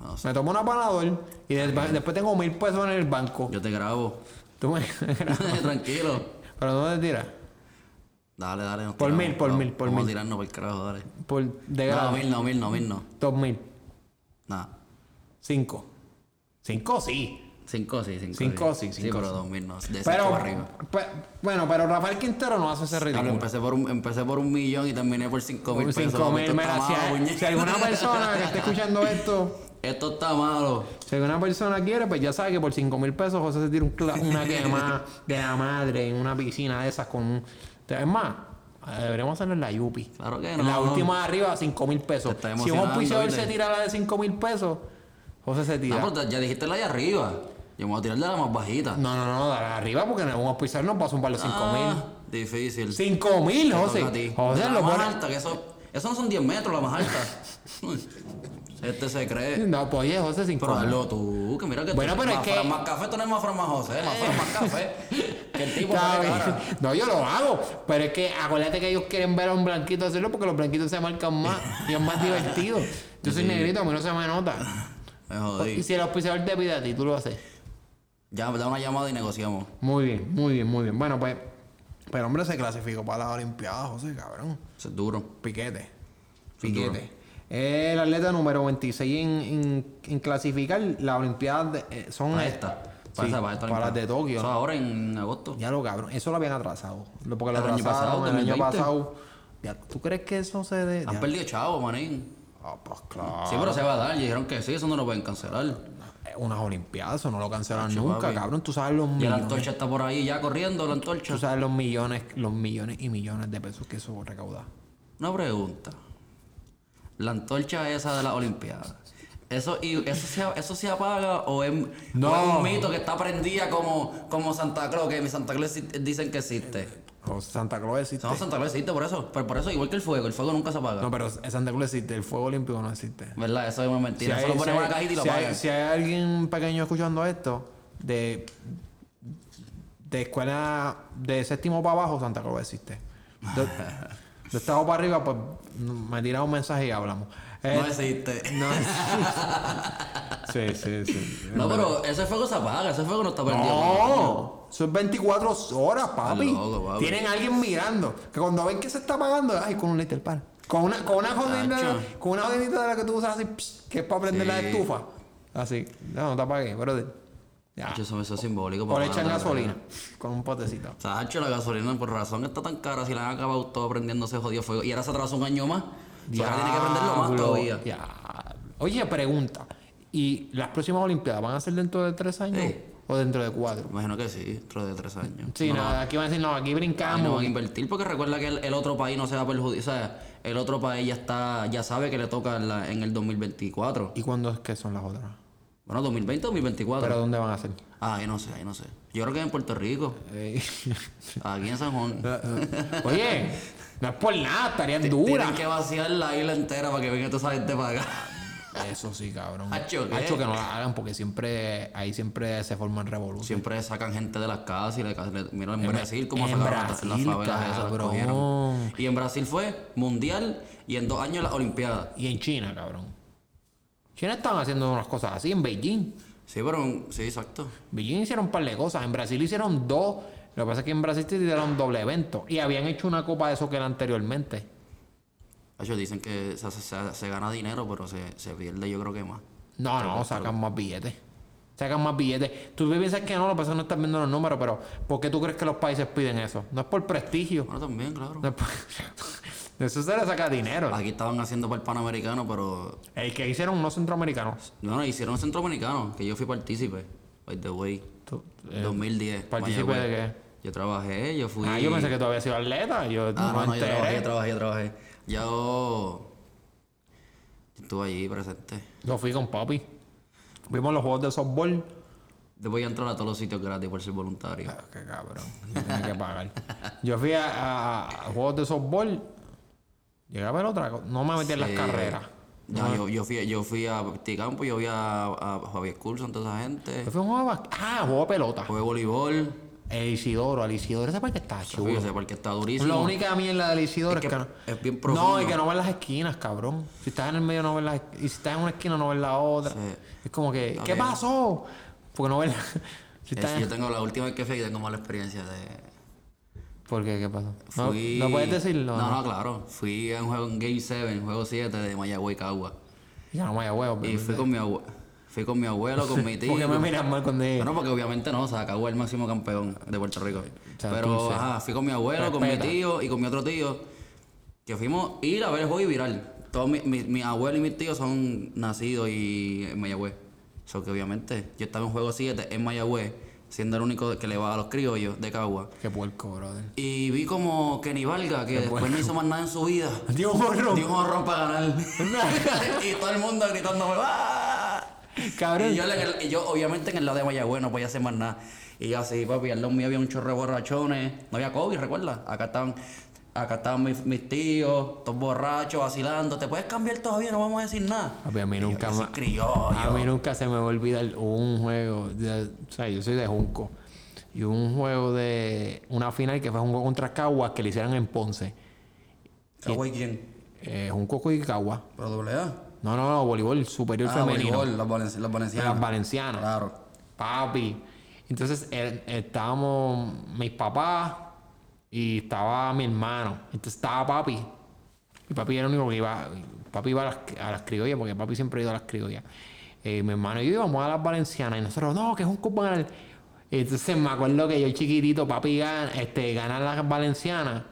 No sé. Me tomo una panadol y después, después tengo mil pesos en el banco. Yo te grabo. *laughs* Tú me- Tranquilo. Pero no te tiras. Dale, dale. nos Por tiramos. mil, por Vamos- mil, por vamos mil. a tirarnos por el carajo, dale. Por de No, grado. mil no, mil no, mil no. Dos mil. Nada. Cinco. Cinco sí. Cinco sí, cinco, Cinco sí, pero no. De Pero, arriba. pe- bueno, pero Rafael Quintero no hace ese Claro, ridículo. empecé por, un, empecé por un millón y terminé por cinco mil pesos. Cinco papi, mil, si, si alguna persona que esté escuchando *laughs* esto, Esto está malo. si alguna persona quiere, pues ya sabe que por cinco mil pesos José se tira un una *laughs* quema de la madre en una piscina de esas con un... Es más, eh, deberíamos hacerlo en la Yupi. Claro que En la no. última de arriba, cinco mil pesos. Si un auspiciador se tira la de cinco mil pesos, José se tira. No, pero ya dijiste la de arriba. Yo me voy a tirar de la más bajita. No, no, no, dale arriba porque un auspiciador no pasa un par de cinco mil. Ah, Difícil. Cinco mil, Te José. José la lo más pone. alta, que eso, eso no son 10 metros, la más alta. *laughs* este se cree. No, pues oye, José, cinco Pero mil. hazlo tú, que mira que Bueno, tú, pero es que- más café, tú no eres más más José, más más café. Que el tipo. No, yo lo hago. Pero es que acuérdate que ellos quieren ver a un blanquito hacerlo porque los blanquitos se marcan más y es más divertido. Yo soy negrito, a mí no se me nota. Me Y jodí. si el auspiciador te pide a ti, tú lo haces. Ya, da una llamada y negociamos. Muy bien, muy bien, muy bien. Bueno, pues. Pero hombre se clasificó para la Olimpiada, José, cabrón. Eso es duro. Piquete. Piquete. Es el atleta número 26 en, en, en clasificar la Olimpiada. de- eh, son Para esta. sí, Para esta, para esta. para las de Tokio. Eso ahora en agosto. Ya lo cabrón, eso lo habían atrasado. Lo- Porque lo El año pasado, el año 2020. pasado. Ya, ¿Tú crees que eso se de.? Han ya- perdido chavo, manín. Ah, pues claro. Sí, pero se va a dar. Y dijeron que sí, eso no lo pueden cancelar. Unas Olimpiadas, eso no lo cancelan nunca, papi. cabrón. Tú sabes los Y la millones. antorcha está por ahí ya corriendo, la antorcha. Tú sabes los millones, los millones y millones de pesos que eso recauda. Una pregunta. La antorcha esa de la Olimpiada. ¿Eso, y, eso, se, ¿Eso se apaga o es, No. o es un mito que está prendida como, como Santa Claus? Que mi Santa Claus dicen que existe. O Santa Claus existe. No, Santa Claus existe por eso. Pero por eso, igual que el fuego, el fuego nunca se apaga. No, pero Santa Claus existe. El fuego olímpico no existe. ¿Verdad? Eso es una mentira. Si hay- lo si ponen en hay- una cajita y lo si hay- apagan. si hay alguien pequeño escuchando esto, de, de escuela de séptimo para abajo, Santa Claus existe. De, de estado para arriba, pues me tira un mensaje y hablamos. Eh, No existe. no *laughs* sí, sí, sí. No, pero ese fuego se apaga. Ese fuego no está prendido. No, son 24 horas, papi. Loco, papi. Tienen a alguien mirando. Que cuando ven que se está apagando, ay, con un little pan. Con una, con una jodida, con una jodidita de la que tú usas así, psh, que es para prender la Sí. estufa. Así. No, no te apagues, brother. Ya. Eso, eso es simbólico. O para le echan gasolina con un potecito. Sacho, la gasolina por razón está tan cara. Si la han acabado todo prendiéndose jodido fuego. Y ahora se atrasó un año más. Sea, ahora tiene que prenderlo más todavía. diablo. Oye, pregunta. ¿Y las próximas Olimpiadas van a ser dentro de tres años? Sí. ¿O dentro de cuatro? Imagino que sí, dentro de tres años. Sí, No, nada, aquí van a decir, no, aquí Ahí no brincamos. van a invertir porque recuerda que el, el otro país no se va a perjudicar. O sea, el otro país ya está, ya sabe que le toca en, la- en el 2024. ¿Y cuándo es que son las otras? Bueno, 2020 o 2024. ¿Pero dónde van a ser? Ah, ahí no sé, ahí no sé. Yo creo que en Puerto Rico, Eh, *laughs* aquí en San Juan. *laughs* Oye, no es por nada, estarían duras. Tienen que vaciar la isla entera para que venga toda esa gente para acá. Eso sí, cabrón. Hacho. Hacho, que no la hagan porque siempre ahí siempre se forman revoluciones. Siempre sacan gente de las casas y le, le mira en En- Brasil como en sacaron las- las Brasil, favelas esas, las cabrón. cogieron. Y en Brasil fue mundial y en dos años las Olimpiadas. Y en China, cabrón. China estaban haciendo unas cosas así, en Beijing. Sí, pero sí, exacto. Beijing hicieron un par de cosas. En Brasil hicieron dos. Lo que pasa es que en Brasil se hicieron doble evento. Y habían hecho una copa de eso que era anteriormente. Ellos dicen que se, se- se gana dinero, pero se, se pierde yo creo que más. No, no, sacan más billetes. Sacan más billetes. Tú piensas que no, lo que pasa es que no estás viendo los números, pero ¿por qué tú crees que los países piden eso? No es por prestigio. Bueno, también, claro. No es por- *laughs* eso se le saca dinero. Aquí estaban haciendo para el Panamericano, pero El que hicieron unos centroamericanos. no, no, hicieron centroamericano, que yo fui partícipe. By the way. Tú, eh, 2010. ¿Partícipe de qué? Yo trabajé, yo fui. Ah, yo pensé que tú habías sido atleta. Yo Ah, no, no, no, yo trabajé, yo trabajé, yo trabajé. Yo. yo estuve allí presente. Yo fui con papi. Vimos los juegos de softball. Te voy a entrar a todos los sitios gratis por ser voluntario. Ah, qué cabrón. No tiene que pagar. Yo fui a, a- a juegos de softball. Llegué a ver otra cosa. No me metí en las Sí. carreras. Ya, yo, yo, fui, yo fui a Campo, yo vi a, a Javier Coulson, toda esa gente. Fue un juego de Ah, juego de pelota. Jugué voleibol. El Isidoro, el Isidoro, ese parque está chulo. sé porque está durísimo. La única mierda del Isidoro Es es que que, no. es bien No, profundo. y que no ves las esquinas, cabrón. Si estás en el medio, no ves las. Y si estás en una esquina, no ves la otra. Sí. Es como que, ¿qué pasó? Porque no ves la. *laughs* Si Es- estás en- yo tengo la última vez que fui, tengo mala experiencia de... ¿Por qué? ¿Qué pasó? No, Fui... no puedes decirlo. No, no, claro. Fui a un juego en Game 7, juego 7 de Mayagüey Cagua. Ya no huevo. Y fui con mi abuelo. Fui con mi abuelo, con *laughs* mi tío. ¿Por qué me miras mal cuando Bueno, porque obviamente no, o sea, es el máximo campeón de Puerto Rico. Pero, ajá, fui con mi abuelo, con mi tío y con mi otro tío, que fuimos a ir a ver el juego y viral. Todos mi, mi, mi abuelo y mis tíos son nacidos y en Mayagüez. So que obviamente yo estaba en juego 7 en Mayagüez, siendo el único que le va a los criollos de Cagua. Qué puerco, brother. Y vi como Kenny Valga, que después no hizo más nada en su vida. Dios morro. Dio un horror para ganar. *laughs* *laughs* y todo el mundo gritándome, ¡ah! *laughs* Cabrón. Y yo, yo, obviamente, en el lado de Mayagüez no podía hacer más nada. Y yo así, papi, al lado mío había un chorro de borrachones. No había COVID, ¿recuerdas? Acá estaban, acá estaban mis, mis tíos, todos borrachos, vacilando. ¿Te puedes cambiar todavía? No vamos a decir nada. Papi, a mí Y nunca criollo. A mí nunca se me va a olvidar un juego. de- o sea, yo soy de Junco. Y un juego de una final que fue un juego contra Caguas que le hicieron en Ponce. ¿Cagua y quién? Eh, Junco y Caguas. ¿Pero doble A? No, no, no, voleibol superior Ah, femenino. voleibol, los, valencianos. Los valencianos. Las valencianas. Claro. Papi. Entonces eh, estábamos mis papás y estaba mi hermano. Entonces estaba papi. Y papi era el único que iba. Papi iba a las, a las criollas porque papi siempre ha ido a las criollas. Eh, mi hermano y yo íbamos a las valencianas y nosotros, no, que es un ganar. Entonces me acuerdo que yo chiquitito, papi gana, este, ganar las valencianas.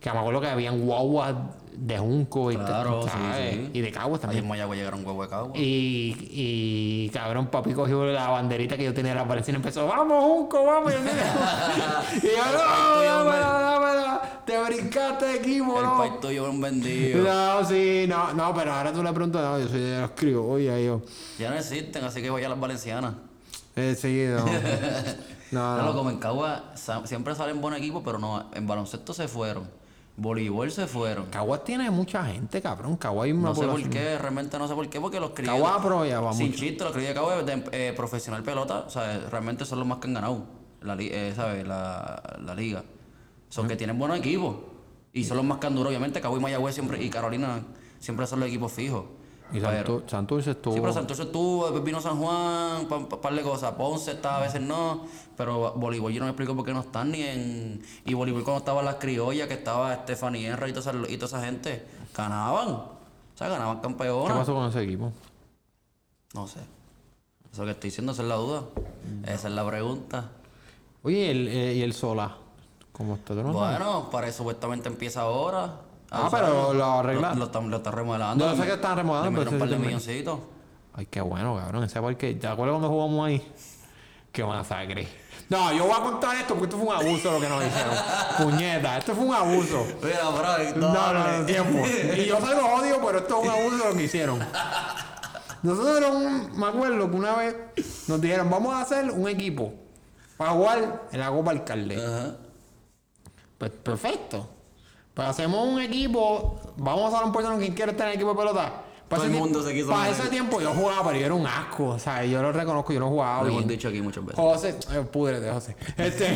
Que me acuerdo que habían guaguas de junco y, sí, sí. y de caguas Ahí también. en Mayagüez llegaron huevo de Cagua. Y, y cabrón, papi cogió la banderita que yo tenía de la Valenciana y empezó, vamos, Junco, vamos. y yo, *laughs* no, dámela, dámela, te brincaste de equipo, El no. tuyo era un vendido. No, sí, no, no, pero ahora tú le preguntas, no, yo soy de los criollas, yo. Ya no existen, así que voy a las valencianas. Eh, sí, no. *laughs* No, Claro, no. como en Cagua sa- siempre salen buenos equipos, pero no, en baloncesto se fueron. Voleibol se fueron. Caguas tiene mucha gente, cabrón. Caguas hay una No sé por qué, realmente no sé por qué, porque los criollos. Caguas ya va Sin mucho. chiste, los criollos de Cagua de eh, profesional pelota, o sea, realmente son los más que han ganado. La, eh, ¿sabes? La, la liga. Son que tienen buenos equipos. Y son los más que han durado, obviamente. Cagua y Mayagüez siempre, y Carolina siempre son los equipos fijos. Y Santu- Santurce estuvo... Sí, pero Santurce estuvo, después vino San Juan, un par de cosas. Ponce está, a veces no. Pero voleibol yo no me explico por qué no están ni en... Y voleibol cuando estaban las criollas, que estaba Stephanie Henry y toda esa, y toda esa gente, ganaban. O sea, ganaban ¿Qué campeonas. pasó con ese equipo? No sé. Eso que estoy diciendo, esa es la duda. Esa es la pregunta. Oye, ¿y el, eh, y el Sola? ¿Cómo está? ¿Tú no sabes? Bueno, para eso supuestamente empieza ahora. Ah, pero lo arregla- Lo, lo están, lo están remodelando. No, sé que están remodelando, pero un par de milloncitos. Ay, qué bueno, cabrón. Ese parque. ¿Te acuerdas cuando jugamos ahí? Qué masacre. No, yo voy a contar esto porque esto fue un abuso lo que nos hicieron. *laughs* Puñeta, esto fue un abuso. Mira, bro, No, no, no, tiempo. Y yo se lo odio, pero esto es un abuso lo que hicieron. Nosotros, un- me acuerdo que una vez nos dijeron, vamos a hacer un equipo para jugar en la Copa Alcalde. Ajá. Pues perfecto. Pues hacemos un equipo, vamos a dar un puesto quien quiera estar en el equipo de pelota. Para Todo el mundo se quiso Para ese tiempo yo jugaba, pero yo era un asco. O sea, yo lo reconozco, yo no jugaba Lo hemos dicho aquí muchas veces. José, eh, púdrete, José. Este,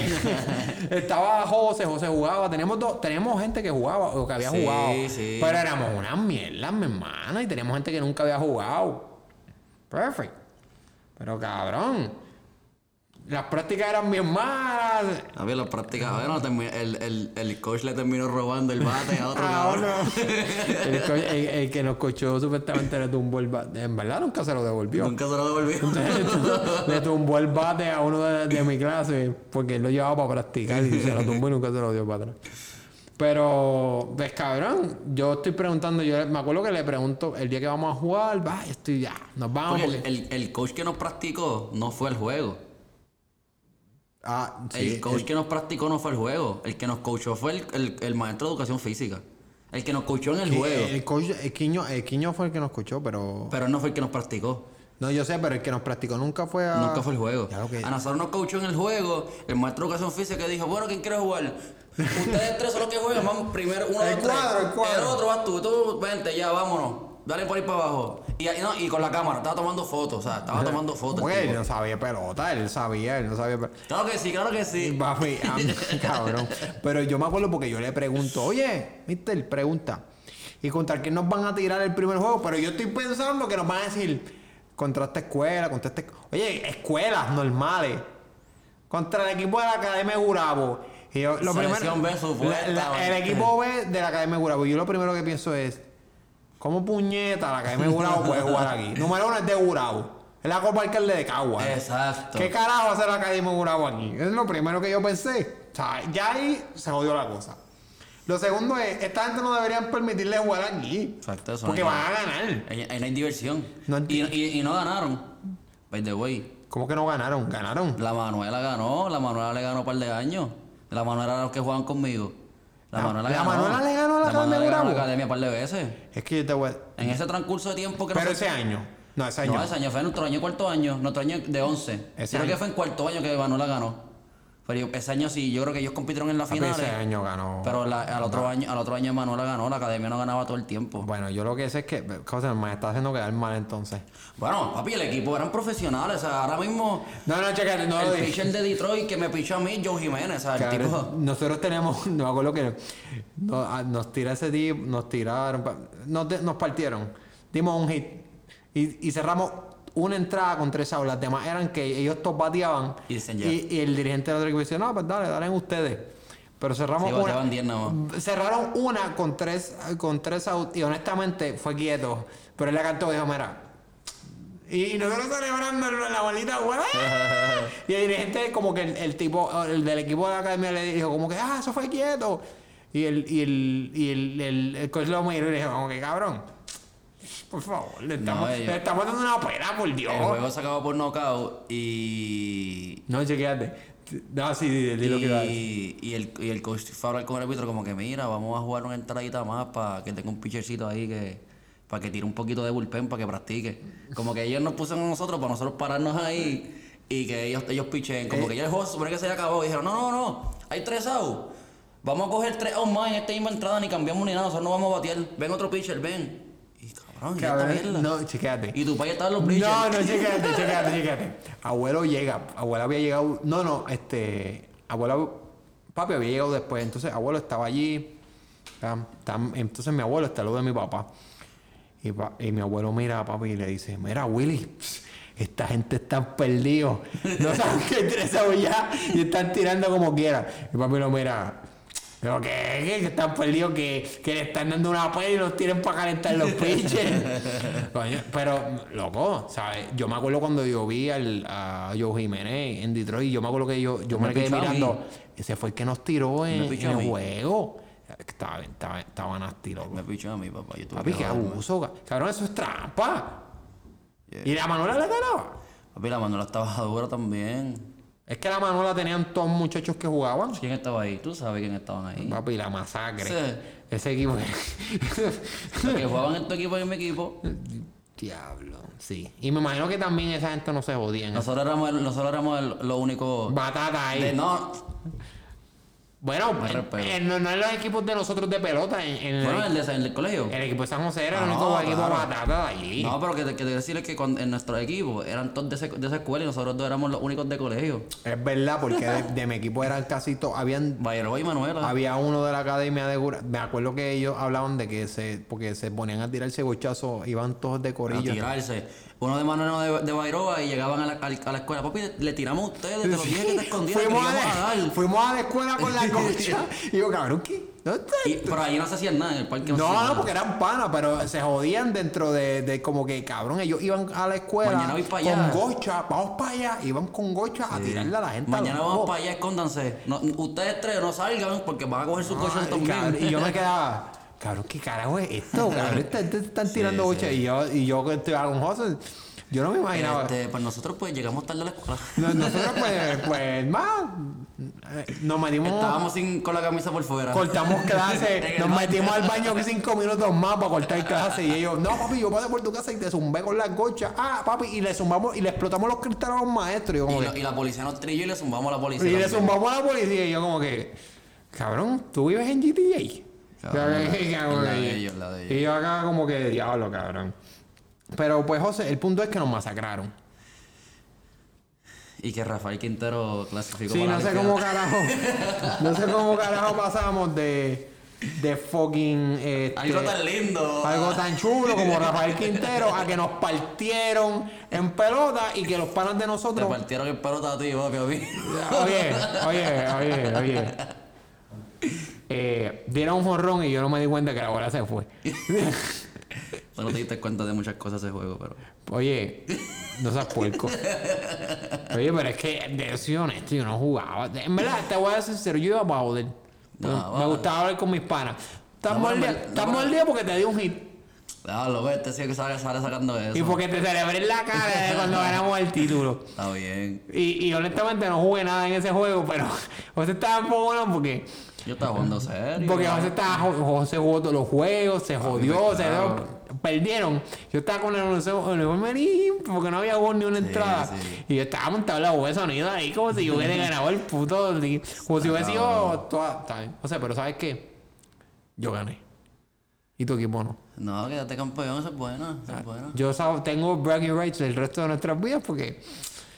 *laughs* estaba José, José jugaba. Teníamos dos, teníamos gente que jugaba o que había Sí, jugado. sí. Pero éramos unas mierdas, mi hermana, y teníamos gente que nunca había jugado. Perfect. Pero cabrón. Las prácticas eran bien malas. A ver, las prácticas. A ver, no, termi- el, el, el coach le terminó robando el bate a otro Ah, cabrón. no. *laughs* el, co- el- el que nos cochó supuestamente le tumbó el bate. En verdad nunca se lo devolvió. Nunca se lo devolvió. *laughs* le tumbó el bate a uno de, de mi clase porque él lo llevaba para practicar y se lo tumbó y nunca se lo dio para atrás. Pero, ves, cabrón, yo estoy preguntando, yo me acuerdo que le pregunto el día que vamos a jugar, va, estoy ya, nos vamos. Porque el, porque- el, el coach que nos practicó no fue el juego. Ah, el coach que nos practicó no fue el juego. El que nos coachó fue el, el, el maestro de educación física. El que nos coachó en el juego. El coach, el Quiño, el Quiño fue el que nos escuchó, pero... Pero él no fue el que nos practicó. No, yo sé, pero el que nos practicó nunca fue a... Nunca fue el juego. Que- A nosotros nos coachó en el juego. El maestro de educación física que dijo, bueno, ¿quién quiere jugar? *laughs* Ustedes tres son los que juegan. Vamos primero uno, El dos, tres. cuadro, el cuadro. El otro vas tú. Tú, vente, ya, vámonos. Dale por ahí para abajo. Y, ahí, no, y con la cámara, estaba tomando fotos, o sea, estaba tomando fotos. Porque él no sabía pelota, él sabía, él no sabía pelota. Claro que sí, claro que sí. Papi, *laughs* cabrón. Pero yo me acuerdo porque yo le pregunto, oye, mister, pregunta. ¿Y contra quién nos van a tirar el primer juego? Pero yo estoy pensando que nos van a decir contra esta escuela, contra esta... Oye, escuelas normales. Contra el equipo de la Academia Gurabo. Y yo, lo primero, la- la- el equipo B de la Academia Gurabo. Y yo lo primero que pienso es, ¿cómo puñeta la Academia Gurabo puede jugar aquí? *laughs* Número uno es de Gurabo. Es la Copa Alcalde de Cagua. Exacto. ¿Qué carajo va a hacer la Academia Gurabo aquí? Es lo primero que yo pensé. O sea, ya ahí se jodió la cosa. Lo segundo es, esta gente no deberían permitirle jugar aquí. Exacto, eso Porque no van a ganar. Ahí, no hay diversión. No y, y, y no ganaron. By the way. ¿Cómo que no ganaron? Ganaron. La Manuela ganó, la Manuela le ganó un par de años. La Manuela era los que juegan conmigo. La, La- Manuela la ganó. Manuela le ganó a la La Manuela Academia le ganó a la Bravo. academia un par de veces. Es que yo te voy a... En ese transcurso de tiempo que no Pero ese año. No, ese año. No, ese año fue nuestro año cuarto año, nuestro año de 11. Ese creo año. que fue en cuarto año que Manuela ganó. Pero yo- ese año sí, yo creo que ellos compitieron en la final. ese año ganó. Pero la- al otro año, al otro año Manuela ganó, la academia no ganaba todo el tiempo. Bueno, yo lo que sé es que... Cosa, me está haciendo quedar mal entonces. Bueno, papi, el equipo eran profesionales. O sea, ahora mismo No, no, chécate, no el pitcher de Detroit que me pichó a mí, Joe Jiménez. O sea, el tipo. Nosotros tenemos, *laughs* no me acuerdo que nos, a- nos tira ese tipo, nos tiraron, nos, nos partieron, dimos un hit y, y cerramos una entrada con tres outs. Las demás eran que ellos todos bateaban Y el dirigente del otro equipo dice, no, pues dale, dale ustedes. Pero cerramos Sí, una. bateaban 10 nada más. Cerraron una con tres, con tres outs y honestamente fue quieto. Pero él le cantó y dijo, mira. Y, y nosotros celebrando la bolita, güey. *laughs* y el dirigente, como que el, el tipo, el del equipo de la academia le dijo, como que, ah, eso fue quieto. Y el, y el, y el, el, el coach lo miró y le dijo, como que, cabrón, por favor, le estamos, ellos- le estamos dando una pena, por Dios. El juego se acabó por knockout y. No, chequeate. No, sí, di, di lo que iba a decir. Y, y el, y el coach fue a hablar con el árbitro como que mira, vamos a jugar una entradita más para que tenga un pitchercito ahí que para que tire un poquito de bullpen para que practique. Como que ellos nos pusieron a nosotros para nosotros pararnos ahí y que ellos, ellos pichen. Como Eh. que ya el juego se supone que se había acabado. Y dijeron, no, no, no, hay tres outs. Vamos a coger tres outs más en esta misma entrada, ni cambiamos ni nada, nosotros no vamos a batear. Ven otro pitcher, ven. No, chequéate. Y tu país estaba en los bleachers. No, no, *laughs* chécate, chécate, chécate. Abuelo llega, abuela había llegado, no, no, este, abuelo, papi había llegado después, entonces abuelo estaba allí, tam- entonces mi abuelo está al lado de mi papá. Y, pa- y mi abuelo mira a papi y le dice, mira Willy, pss, esta gente está perdidos, no saben qué interesado ya y están tirando como quiera. Y papi lo mira, pero que, que, están perdidos, que, que le están dando una pela y los tienen para calentar los *laughs* pitchers. Coño, pero, loco, ¿sabes? Yo me acuerdo cuando yo vi al, a Joe Jiménez en Detroit, yo me acuerdo que yo, yo me, Me quedé mí. mirando. Ese fue el que nos tiró en, el mí. juego. Estaba, estaba, estaba nasty, loco. Me pichó a mi papá. Yo tuve Papi, que qué abuso. ca- Cabrón, eso es trampa. Yeah. Y la Manuela le ganaba. Papi, la Manuela estaba dura también. Es que la Manuela tenían todos muchachos que jugaban. ¿Quién estaba ahí? Tú sabes quién estaban ahí. Papi, la masacre. Sí. Ese equipo. Los que jugaban en tu equipo y en mi equipo. Diablo. Sí. Y me imagino que también esa gente no se jodía. Nosotros éramos, el- nosotros éramos el- lo único. Batata ahí. De, no, Bueno, en- no, no en los equipos de nosotros de pelota. En, en bueno, el, el, de, el del colegio. el equipo de San José era Ah, el único no, equipo claro. batata de allí. No, pero que te, que te decirles que cuando- en nuestro equipo eran todos de, ese- de esa escuela y nosotros dos éramos los únicos de colegio. Es verdad, porque de, de mi equipo eran casi todos. Habían Bayero y Manuela. Había uno de la academia de Gura. Me acuerdo que ellos hablaban de que se. Porque se ponían a tirarse bochazos, iban todos de a corillo. tirarse. Uno de Manuel de, de Bairoa y llegaban a la, a la escuela. Papi, le tiramos a ustedes, te lo dije que te te fuimos, a dar. fuimos a la escuela con la *laughs* cocha. y yo, cabrón, ¿qué? ¿Dónde está Y, pero allí no se hacían nada, en el parque no, No, no, porque eran panas, pero se jodían dentro de, de como que, cabrón, ellos iban a la escuela Mañana voy pa' con allá. gocha, vamos para allá, iban con gocha a tirarle a la gente. Mañana vamos para allá, escóndanse. No, ustedes tres no salgan porque van a coger sus coches Ay, también. y yo me *laughs* quedaba, cabrón, ¿qué carajo es esto? *laughs* Cabrón, te están tirando sí. Y yo, y yo que estoy agonjoso, yo no me imaginaba. Este, pues nosotros pues llegamos tarde a la escuela. No- *laughs* Nosotros, pues, pues, más, nos metimos, Estábamos sin, con la camisa por fuera. cortamos clase, *laughs* nos metimos al baño cinco minutos más para cortar clase. Y ellos, no, papi, yo pasé por tu casa y te zumbé con las gochas. Ah, papi, y le zumbamos, y le explotamos los cristales a los maestros. Y, yo como Y, que- lo- y la policía nos trilló y le zumbamos a la policía. y le zumbamos a la policía. Y yo, como que, cabrón, ¿tú vives en GTA? Yo acá, Es como la que- de ellos, la de ellos. Y yo acá como que diablo, cabrón. Pero pues José, el punto es que nos masacraron. Y que Rafael Quintero clasificó Sí, para no la sé cómo carajo. *laughs* No sé cómo carajo pasamos de. De fucking. este, Algo tan lindo. algo tan chulo como Rafael Quintero a que nos partieron en pelota y que los panas de Te nosotros. partieron el pelota a ti, papi, a mí. Oye, oye, oye, oye. Eh, dieron un jorrón y yo no me di cuenta que la bola se fue. *laughs* No te diste cuenta de muchas cosas ese juego, pero... Oye, no seas puerco. Oye, pero es que, de ser honesto, yo no jugaba. En verdad, te voy a ser sincero, yo iba para joder. No, me va. gustaba hablar con mis panas. Estamos No, al pero día, en- no, estamos pero- al día porque te di un hit. Déjalo, ve, este sí que sale, sale sacando eso. Y porque te celebré en la cara cuando ganamos el título. Está bien. Y, y honestamente no jugué nada en ese juego, pero *laughs* José estaba un poco bueno porque, Yo estaba jugando serio. porque José, estaba, José jugó todos los juegos, se jodió, se claro. perdieron. Yo estaba con el uniforme limpio porque no había gol ni una entrada. sí. Y yo estaba montado la voz de sonido ahí como si yo hubiera *laughs* ganado el puto. Como si hubiera sido. toda-. O sea, pero ¿sabes qué? Yo gané. Y tu equipo no. No, quédate campeón, eso es bueno, eso es bueno. Yo tengo bragging rights el resto de nuestras vidas porque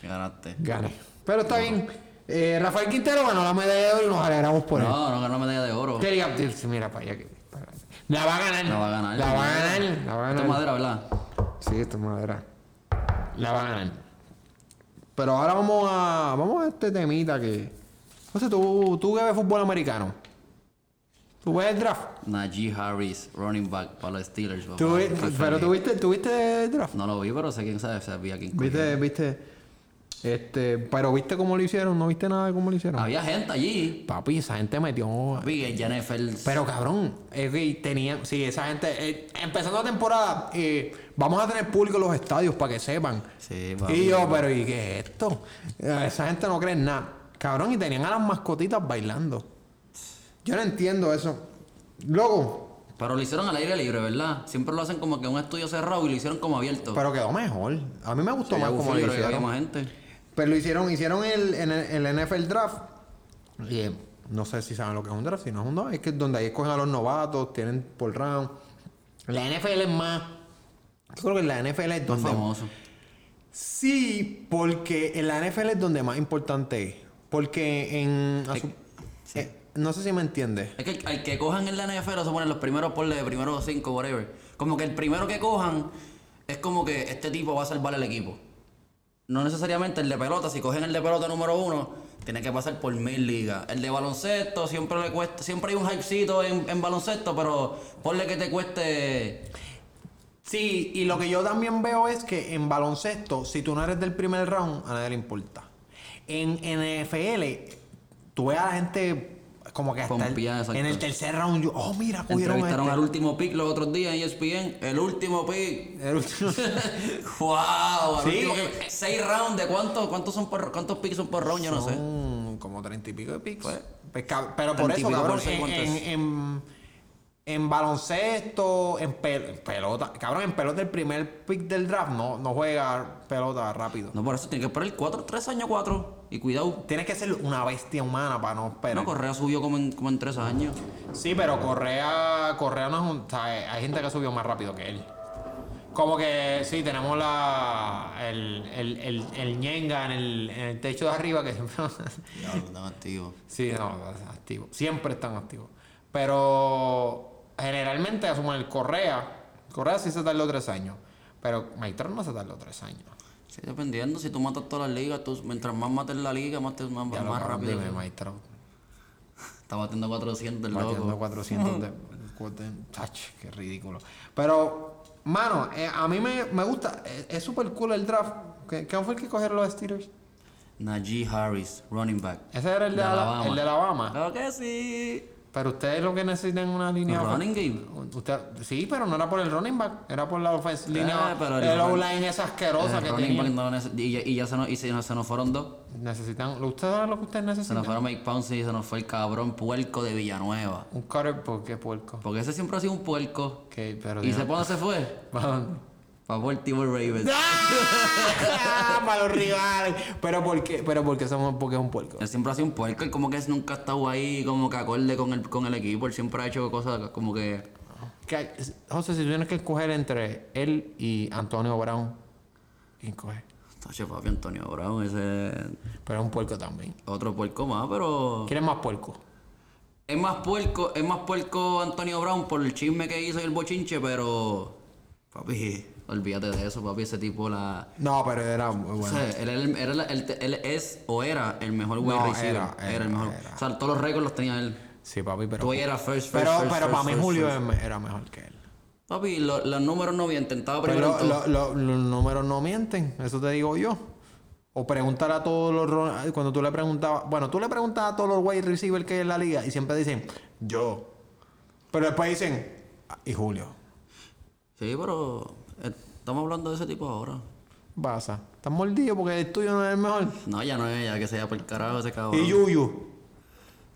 Ganaste. gané. Pero está bien. Eh, Rafael Quintero ganó la medalla de oro y nos alegramos por él. No, no ganó medalla de oro. Quería- Mira para allá. que- La va a ganar. La va a ganar. La va a ganar. La va a Esto es madera, ¿verdad? Sí, esto es madera. La va a ganar. Pero ahora vamos a. Vamos a este temita que. O sea, tú, tú que ves fútbol americano. Tú ves el draft. Najee Harris, running back para los Steelers. Tú vi- pero feliz. tú viste, tú viste el draft. No lo vi, pero sé quién sabe, sabía quién. Viste, viste. Este. Pero viste cómo lo hicieron. No viste nada de cómo lo hicieron. Había gente allí. Papi, esa gente metió. NFL. Pero cabrón, es que tenían, sí, esa gente, eh, empezando la temporada, eh, vamos a tener público en los estadios para que sepan. Sí, papi. Y yo, pero ¿y qué es esto? Eh, Esa gente no cree en nada. Cabrón, y tenían a las mascotitas bailando. Yo no entiendo eso. Luego, Pero lo hicieron al aire libre, ¿verdad? Siempre lo hacen como que en un estudio cerrado y lo hicieron como abierto. pero quedó mejor. A mí me gustó Sí, más como lo hicieron. más gente. Pero lo hicieron, hicieron el, en el, el NFL Draft. Y, eh, no sé si saben lo que es un draft, si no es un draft, es que donde ahí escogen a los novatos, tienen por round. La NFL es más. Yo creo que la NFL es Más donde. famoso. Sí, porque en la NFL es donde más importante es. Porque en. su- eh, no sé si me entiendes. Es que el- al que cojan en la NFL se ponen los primeros por de primeros cinco, whatever. Como que el primero que cojan es como que este tipo va a salvar el equipo. No necesariamente el de pelota, si cogen el de pelota número uno, tiene que pasar por mil ligas. El de baloncesto siempre le cuesta, siempre hay un hypecito en, en baloncesto, pero ponle que te cueste. Sí, y lo que yo también veo es que en baloncesto, si tú no eres del primer round, a nadie le importa. En NFL, tú ves a la gente como que hasta el- en el tercer round, yo, oh, mira, cogieron a Entrevistaron este. al último pick los otros días en ESPN. El último pick. El último- *laughs* ¡Wow! Sí. último que- seis rounds de cuántos, cuántos son por, cuántos picks son por round, yo no sé. Como treinta y pico de picks. Pues, cab- pero por 30 y eso, cabrón, sé en, cuánto en, en- en baloncesto, en, pel- en pelota, cabrón, en pelota el primer pick del draft no, no juega pelota rápido. No, por eso tiene que esperar 4, 3 años, 4. Y cuidado. Tienes que ser una bestia humana para no esperar. No, Correa subió como en, como en 3 años. Sí, pero Correa, Correa no es un. o sea, hay gente que subió más rápido que él. Como que sí, tenemos la. El, el, el, el ñenga en el, en el techo de arriba que siempre. Lo están activos. sí, no, activo. Siempre están activos. Pero generalmente asumen el Correa. Correa sí se tardó tres años. Pero Maitron no se tardó tres años. Sí, dependiendo. Si tú matas todas las ligas, tú, mientras más mates la liga, más, te- más, Ya más rápido. Dime, Maitron. *laughs* Está batiendo 400 el Batiendo loco. 400 de... Ach, qué ridículo. Pero, mano, eh, a mí me, me gusta. eh, Es súper cool el draft. ¿Qué- ¿Quién fue el que cogieron los Steelers? Najee Harris, running back. Ese era el de, Ala- el de Alabama. Claro que sí. Pero ustedes lo que necesitan es una línea... Un running game. Usted, sí, pero no era por el running back. Era por la ofensa, línea... Eh, pero el O-line esa asquerosa El que running back no y, ya- y ya se nos, y se, nos, se nos fueron dos. Necesitan... ¿Ustedes saben lo que ustedes Se nos necesitan? fueron Mike Pouncey y se nos fue el cabrón puerco de Villanueva. Un cutter... ¿Por qué puerco? Porque ese siempre ha sido un puerco. Que, pero ¿Y se pone se fue? *laughs* ¿Para Baltimore Ravens. ¡Ah! Para los rivales. Pero ¿por qué? Pero porque somos porque es un puerco. Él siempre ha sido un puerco, él como que nunca ha estado ahí como que acorde con el, con el equipo, él siempre ha hecho cosas como que... Que- José, si tienes que escoger entre él y Antonio Brown, ¿quién coge? Tache papi Antonio Brown, ese Pero es un puerco también. otro puerco más, pero... ¿Quién es más puerco? Es más puerco, es más puerco Antonio Brown por el chisme que hizo y el bochinche, pero... Papi, olvídate de eso, papi, ese tipo la... No, pero era muy O bueno. sea, él, es o era el mejor wide No, receiver. era, Era, era, el mejor. era. O sea, todos los récords los tenía él. Sí, papi, pero. Tú era first, first, pero first, pero first, para mí Julio era mejor que él. Papi, lo- los números no mienten. Estaba Pero primero lo- lo- lo- los números no mienten, eso te digo yo. O preguntar a todos los. Cuando tú le preguntabas. Bueno, tú le preguntas a todos los wide receivers que hay en la liga y siempre dicen, yo. Pero después dicen, "Ah, y Julio. Sí, pero estamos hablando de ese tipo ahora. Pasa. Estás mordido porque el tuyo no es el mejor. No, ya no es, ya que se vaya por el carajo ese cabrón. Y Yuyu.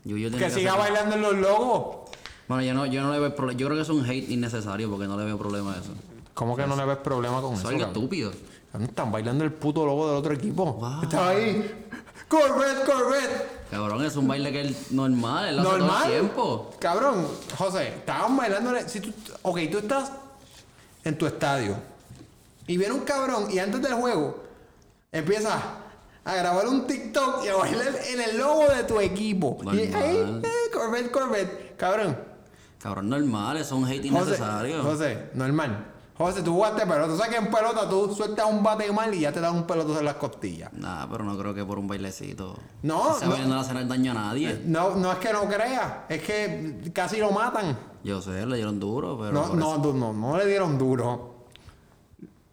Yuyu tiene Que siga hacer- bailando en los logos. Bueno, yo no, yo no le veo problema. Yo creo que es un hate innecesario porque no le veo problema a eso. ¿Cómo que no le ves problema con Es eso? algo cabrón? estúpido. Cabrón, Están bailando el puto logo del otro equipo. Wow. Estaba ahí. Corvette, Corvette. Cabrón, es un baile que es normal, él lo hace todo Normal. el tiempo. Cabrón, José, estaban bailando. Si tú, ok, tú estás en tu estadio y viene un cabrón y antes del juego empieza a grabar un TikTok y a bailar en el logo de tu equipo. Y ahí, eh, Corvette, Corvette. Cabrón. Cabrón, normal, es un hate José, innecesario. José, normal. José, tú jugaste pelota. Tú sabes que en pelota tú sueltas un bate mal y ya te dan un pelotazo en las costillas. Nah, pero no creo que por un bailecito. No, Ese no. no le hace daño a nadie. No, no es que no creas, es que casi lo matan. Yo sé, le dieron duro, pero. No, no, eso- no, no le dieron duro.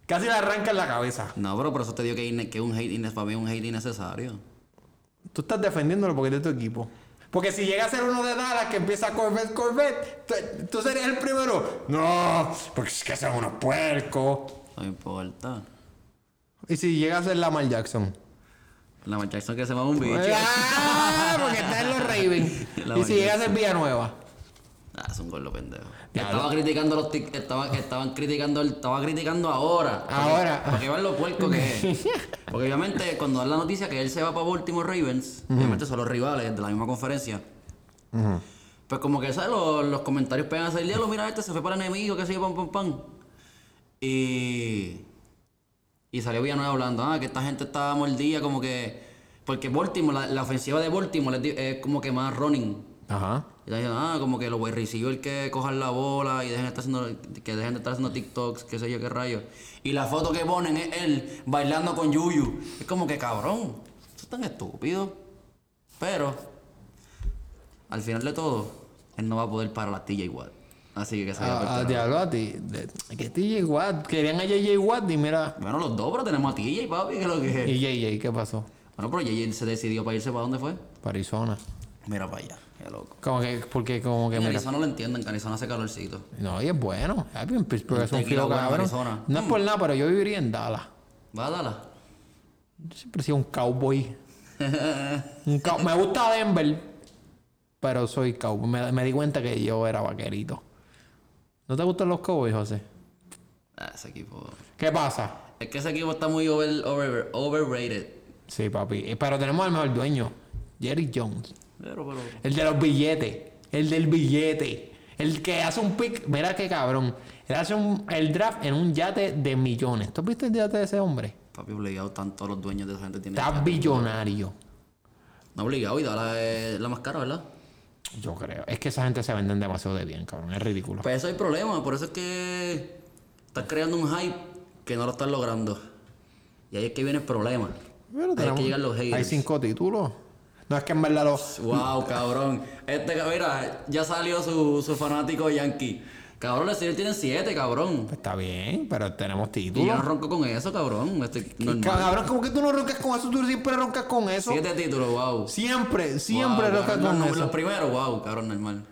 Casi le arrancan la cabeza. No, pero por eso te digo que, que un hate para mí es un hate innecesario. Tú estás defendiéndolo porque es de tu equipo. Porque si llega a ser uno de Dallas que empieza Corvette, Corvette, tú, tú serías el primero. No, porque es que son unos puercos. No importa. Y si llega a ser Lamar Jackson. La Lamar Jackson que se mama un bicho. Ah, porque está en los Ravens. *laughs* Y si llega a ser. Villanueva. Ah, es un gordo pendejo. Ya, estaba criticando los tic- estaban, estaban criticando estaba criticando ahora. Ahora. Porque vean lo puerco que es. *laughs* Porque obviamente cuando dan la noticia que él se va para Baltimore Ravens, obviamente son los rivales de la misma conferencia. Pues como que ¿sabes? Los, los comentarios pegan a salir, mira este se fue para el enemigo, que se pam pam pam. Y y salió Villanueva hablando, ah, que esta gente estaba mordida, como que. Porque Baltimore, la, la ofensiva de Baltimore es, es como que más running. Ajá. Y diciendo, ah, como que los wide receivers que cojan la bola y dejen de estar haciendo, que dejen de estar haciendo TikToks, qué sé yo, qué rayos. Y la foto que ponen es él bailando con Yuyu. Es como que cabrón, eso es tan estúpido. Pero, al final de todo, él no va a poder parar a TJ Watt. Así que se A, a carajo. diablo a ti. Que TJ Watt. Querían a JJ Watt y mira. Bueno, los dos, pero tenemos a TJ, papi, que lo que es. ¿Y JJ qué pasó? Bueno, pero JJ se decidió para irse para dónde fue. Para Arizona. Mira para allá, qué loco. Como que, porque como que En. Arizona lo entienden, que Arizona hace calorcito. No, y es bueno. Happy en Pittsburgh Un es un en cabrón. Arizona. No es por nada, pero yo viviría en Dallas. ¿Va a Dallas? Yo siempre he sido un cowboy. Un cow- Me gusta Denver, pero soy cowboy. Me, me di cuenta que yo era vaquerito. ¿No te gustan los cowboys, José? Ah, ese equipo. ¿Qué pasa? Es que ese equipo está muy over, over- overrated. Sí, papi. Eh, Pero tenemos al mejor dueño. Jerry Jones. Pero, pero. El de los billetes. El del billete. El que hace un pick. Mira qué cabrón. Él hace un- el draft en un yate de millones. ¿Tú has visto el yate de ese hombre? Papi, obligado, están todos los dueños de esa gente. Tienen Está billonario. No obligado, y Dallas es la más cara, ¿verdad? Yo creo. Es que esa gente se venden demasiado de bien, cabrón. Es ridículo. Pues eso hay problema, por eso es que estás creando un hype que no lo estás logrando. Y ahí es que viene el problema. Pero ahí es tenemos- que llegan los haters. Hay cinco títulos. No es que en verdad los. Wow, cabrón. Este, mira, ya salió su, su fanático yankee. Cabrón, los Steelers tienen siete, cabrón. Pues está bien, pero tenemos Y yo títulos. no ronco con eso, cabrón. Cabrón, ¿cómo que tú no roncas con eso? Tú siempre roncas con eso. Siete títulos, wow. Siempre, siempre Wow, roncas con los, eso. Los primeros, wow, cabrón, normal.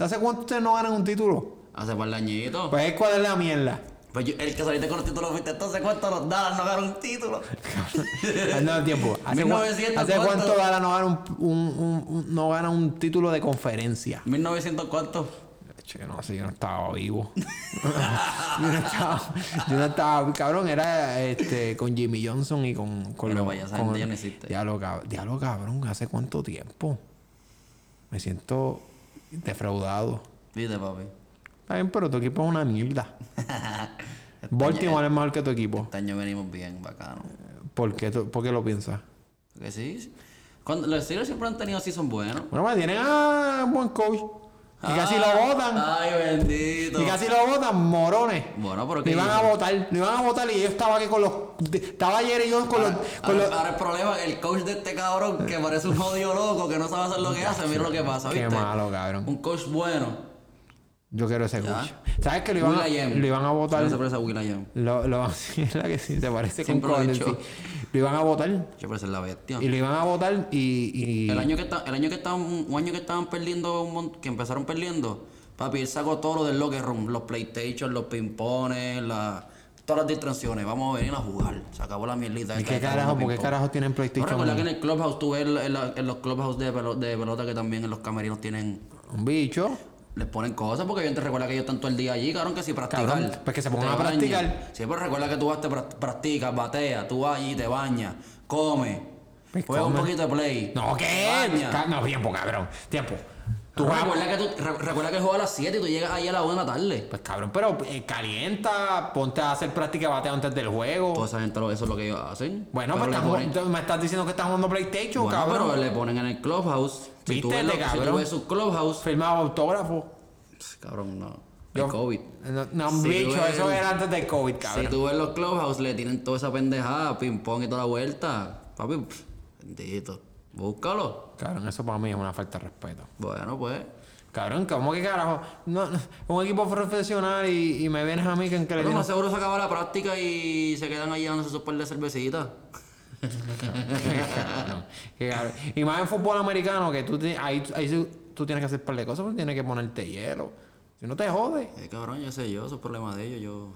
¿Hace cuánto ustedes no ganan un título? Hace par de añitos. Pues es cuál es la mierda. Pues yo- el que saliste con los títulos fuiste entonces cuánto los Dallas no ganaron un título. *laughs* No, tiempo. ¿Hace, cua- 1900 ¿hace cuánto? cuánto Dallas no gana un, un- un- un- no gana un título de conferencia? 1900 cuánto. Che, no sé, yo no estaba vivo. *laughs* yo, no estaba, yo no estaba, cabrón, era este con Jimmy Johnson y con, con Pero vaya, con- ya no existe. Diablo, cab- diablo, cabrón, ¿hace cuánto tiempo? Me siento defraudado. Viste, papi. Está bien, pero tu equipo es una mierda. Baltimore es mejor que tu equipo. Este año venimos bien, bacano. ¿Por qué, tú- por qué lo piensas? Que sí. Cuando, los Steelers siempre han tenido season buenos. Bueno, pues tienen a un buen coach. Y casi lo votan. Ay, bendito. Y casi lo votan, morones. Bueno, pero que iban a votar, lo iban a votar y yo estaba aquí con los. Estaba ayer y yo con los. Con Ahora, los ahora el problema el coach de este cabrón que parece un jodido loco que no sabe hacer lo que hace. Mira lo que pasa, qué ¿viste? malo, cabrón. Un coach bueno. Yo quiero ese coach. ¿Sabes que lo iban, a, lo iban a votar? No se parece a Will.i.am. Lo, lo, *laughs* sí, es la que sí, se parece con Siempre lo he dicho. Lo iban a votar. Yo parece la bestia. Y lo iban a votar y. y El año que está, el año que estaban, un año que estaban perdiendo, un que empezaron perdiendo, papi, él sacó todo lo del locker room, los PlayStation, los pimpones, la, todas las distracciones. Vamos a venir a jugar. Se acabó la mierdita. ¿Y qué carajo? ¿Por qué carajo tienen ¿No PlayStation? recuerdas que en el clubhouse tú ves en, la- en los clubhouse de, pelo- de pelota que también en los camerinos tienen Un bicho. Les ponen cosas porque obviamente recuerda que ellos están todo el día allí, cabrón, que si practicar. Cabrón, pues que se pongan te a practicar. Sí, pero recuerda que tú vas, te pra- practicas, bateas, tú vas allí, te bañas, comes, Pues juegas un poquito de play. No, te ¿qué? bañas. No, tiempo, cabrón. Tiempo. Tú Tú vas- recuerda, que tú, re- recuerda que juega a las 7 y tú llegas ahí a las 1 de la tarde. Pues cabrón, pero eh, calienta, ponte a hacer práctica de bateo antes del juego. Toda esa gente, lo- eso es lo que ellos hacen. bueno, pero pues le están ponen- jugando- me estás diciendo que estás jugando PlayStation, bueno, cabrón. pero le ponen en el clubhouse. Si tú, ves Vístete, lo- si tú cabrón. ves su clubhouse, Firmaba autógrafo. cabrón, no. Yo- El COVID. No, no Sí, bicho, güey. eso era antes del COVID, Si cabrón. tú ves los clubhouse, le tienen toda esa pendejada, ping pong y toda la vuelta. Papi, pff, bendito. Búscalo. Cabrón, eso para mí es una falta de respeto. Bueno, pues. Cabrón, ¿cómo que carajo? No, no, un equipo profesional y, y me vienes a mí que, que le Pero más seguro se acaba la práctica y se quedan ahí dándose sus par de cervecitas. Y más en fútbol americano, que tú, ahí, ahí tú tienes que hacer par de cosas, porque tienes que ponerte hielo. Si no te jodes. Eh, cabrón, ya sé yo, eso es problema de ellos. Yo.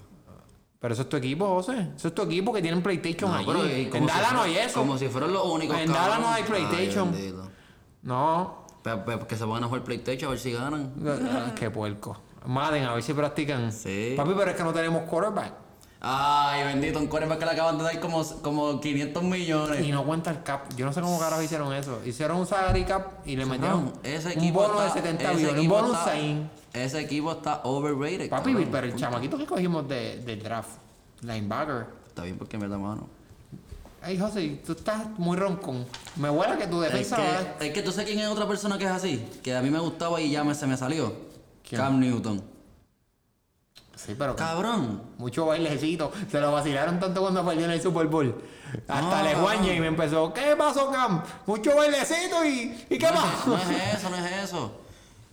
Pero eso es tu equipo, José. Eso es tu equipo que tienen PlayStation No, allí. pero, en si Dallas no hay eso. Como si fueran los únicos. En Dallas no hay PlayStation. Ay. No. Pe- pe- que se van a jugar PlayStation a ver si ganan. Ah, Qué puerco. Madden, a ver si practican. Sí. Papi, pero es que no tenemos quarterback. Ay, bendito, un quarterback que le acaban de dar como, como 500 millones. Y no cuenta el cap. Yo no sé cómo carajo hicieron eso. Hicieron un salary cap y le metieron ese un bono de está- 70 ese millones. Un bono está- 100. Ese equipo está overrated. Papi, cabrón. pero el chamaquito que cogimos de, del draft, linebacker. Está bien porque me da mano. Ay, José, tú estás muy roncón. Me huele que Es defensa a- que, es que tú sabes quién es otra persona que es así. Que a mí me gustaba y ya me, se me salió. ¿Quién? Cam Newton. Sí, pero Cabrón. mucho bailecito. Se lo vacilaron tanto cuando perdió en el Super Bowl. Hasta No, le cabrón. y me empezó, ¿qué pasó, Cam? Mucho bailecito y, ¿y qué No es, pasó? no es eso, no es eso.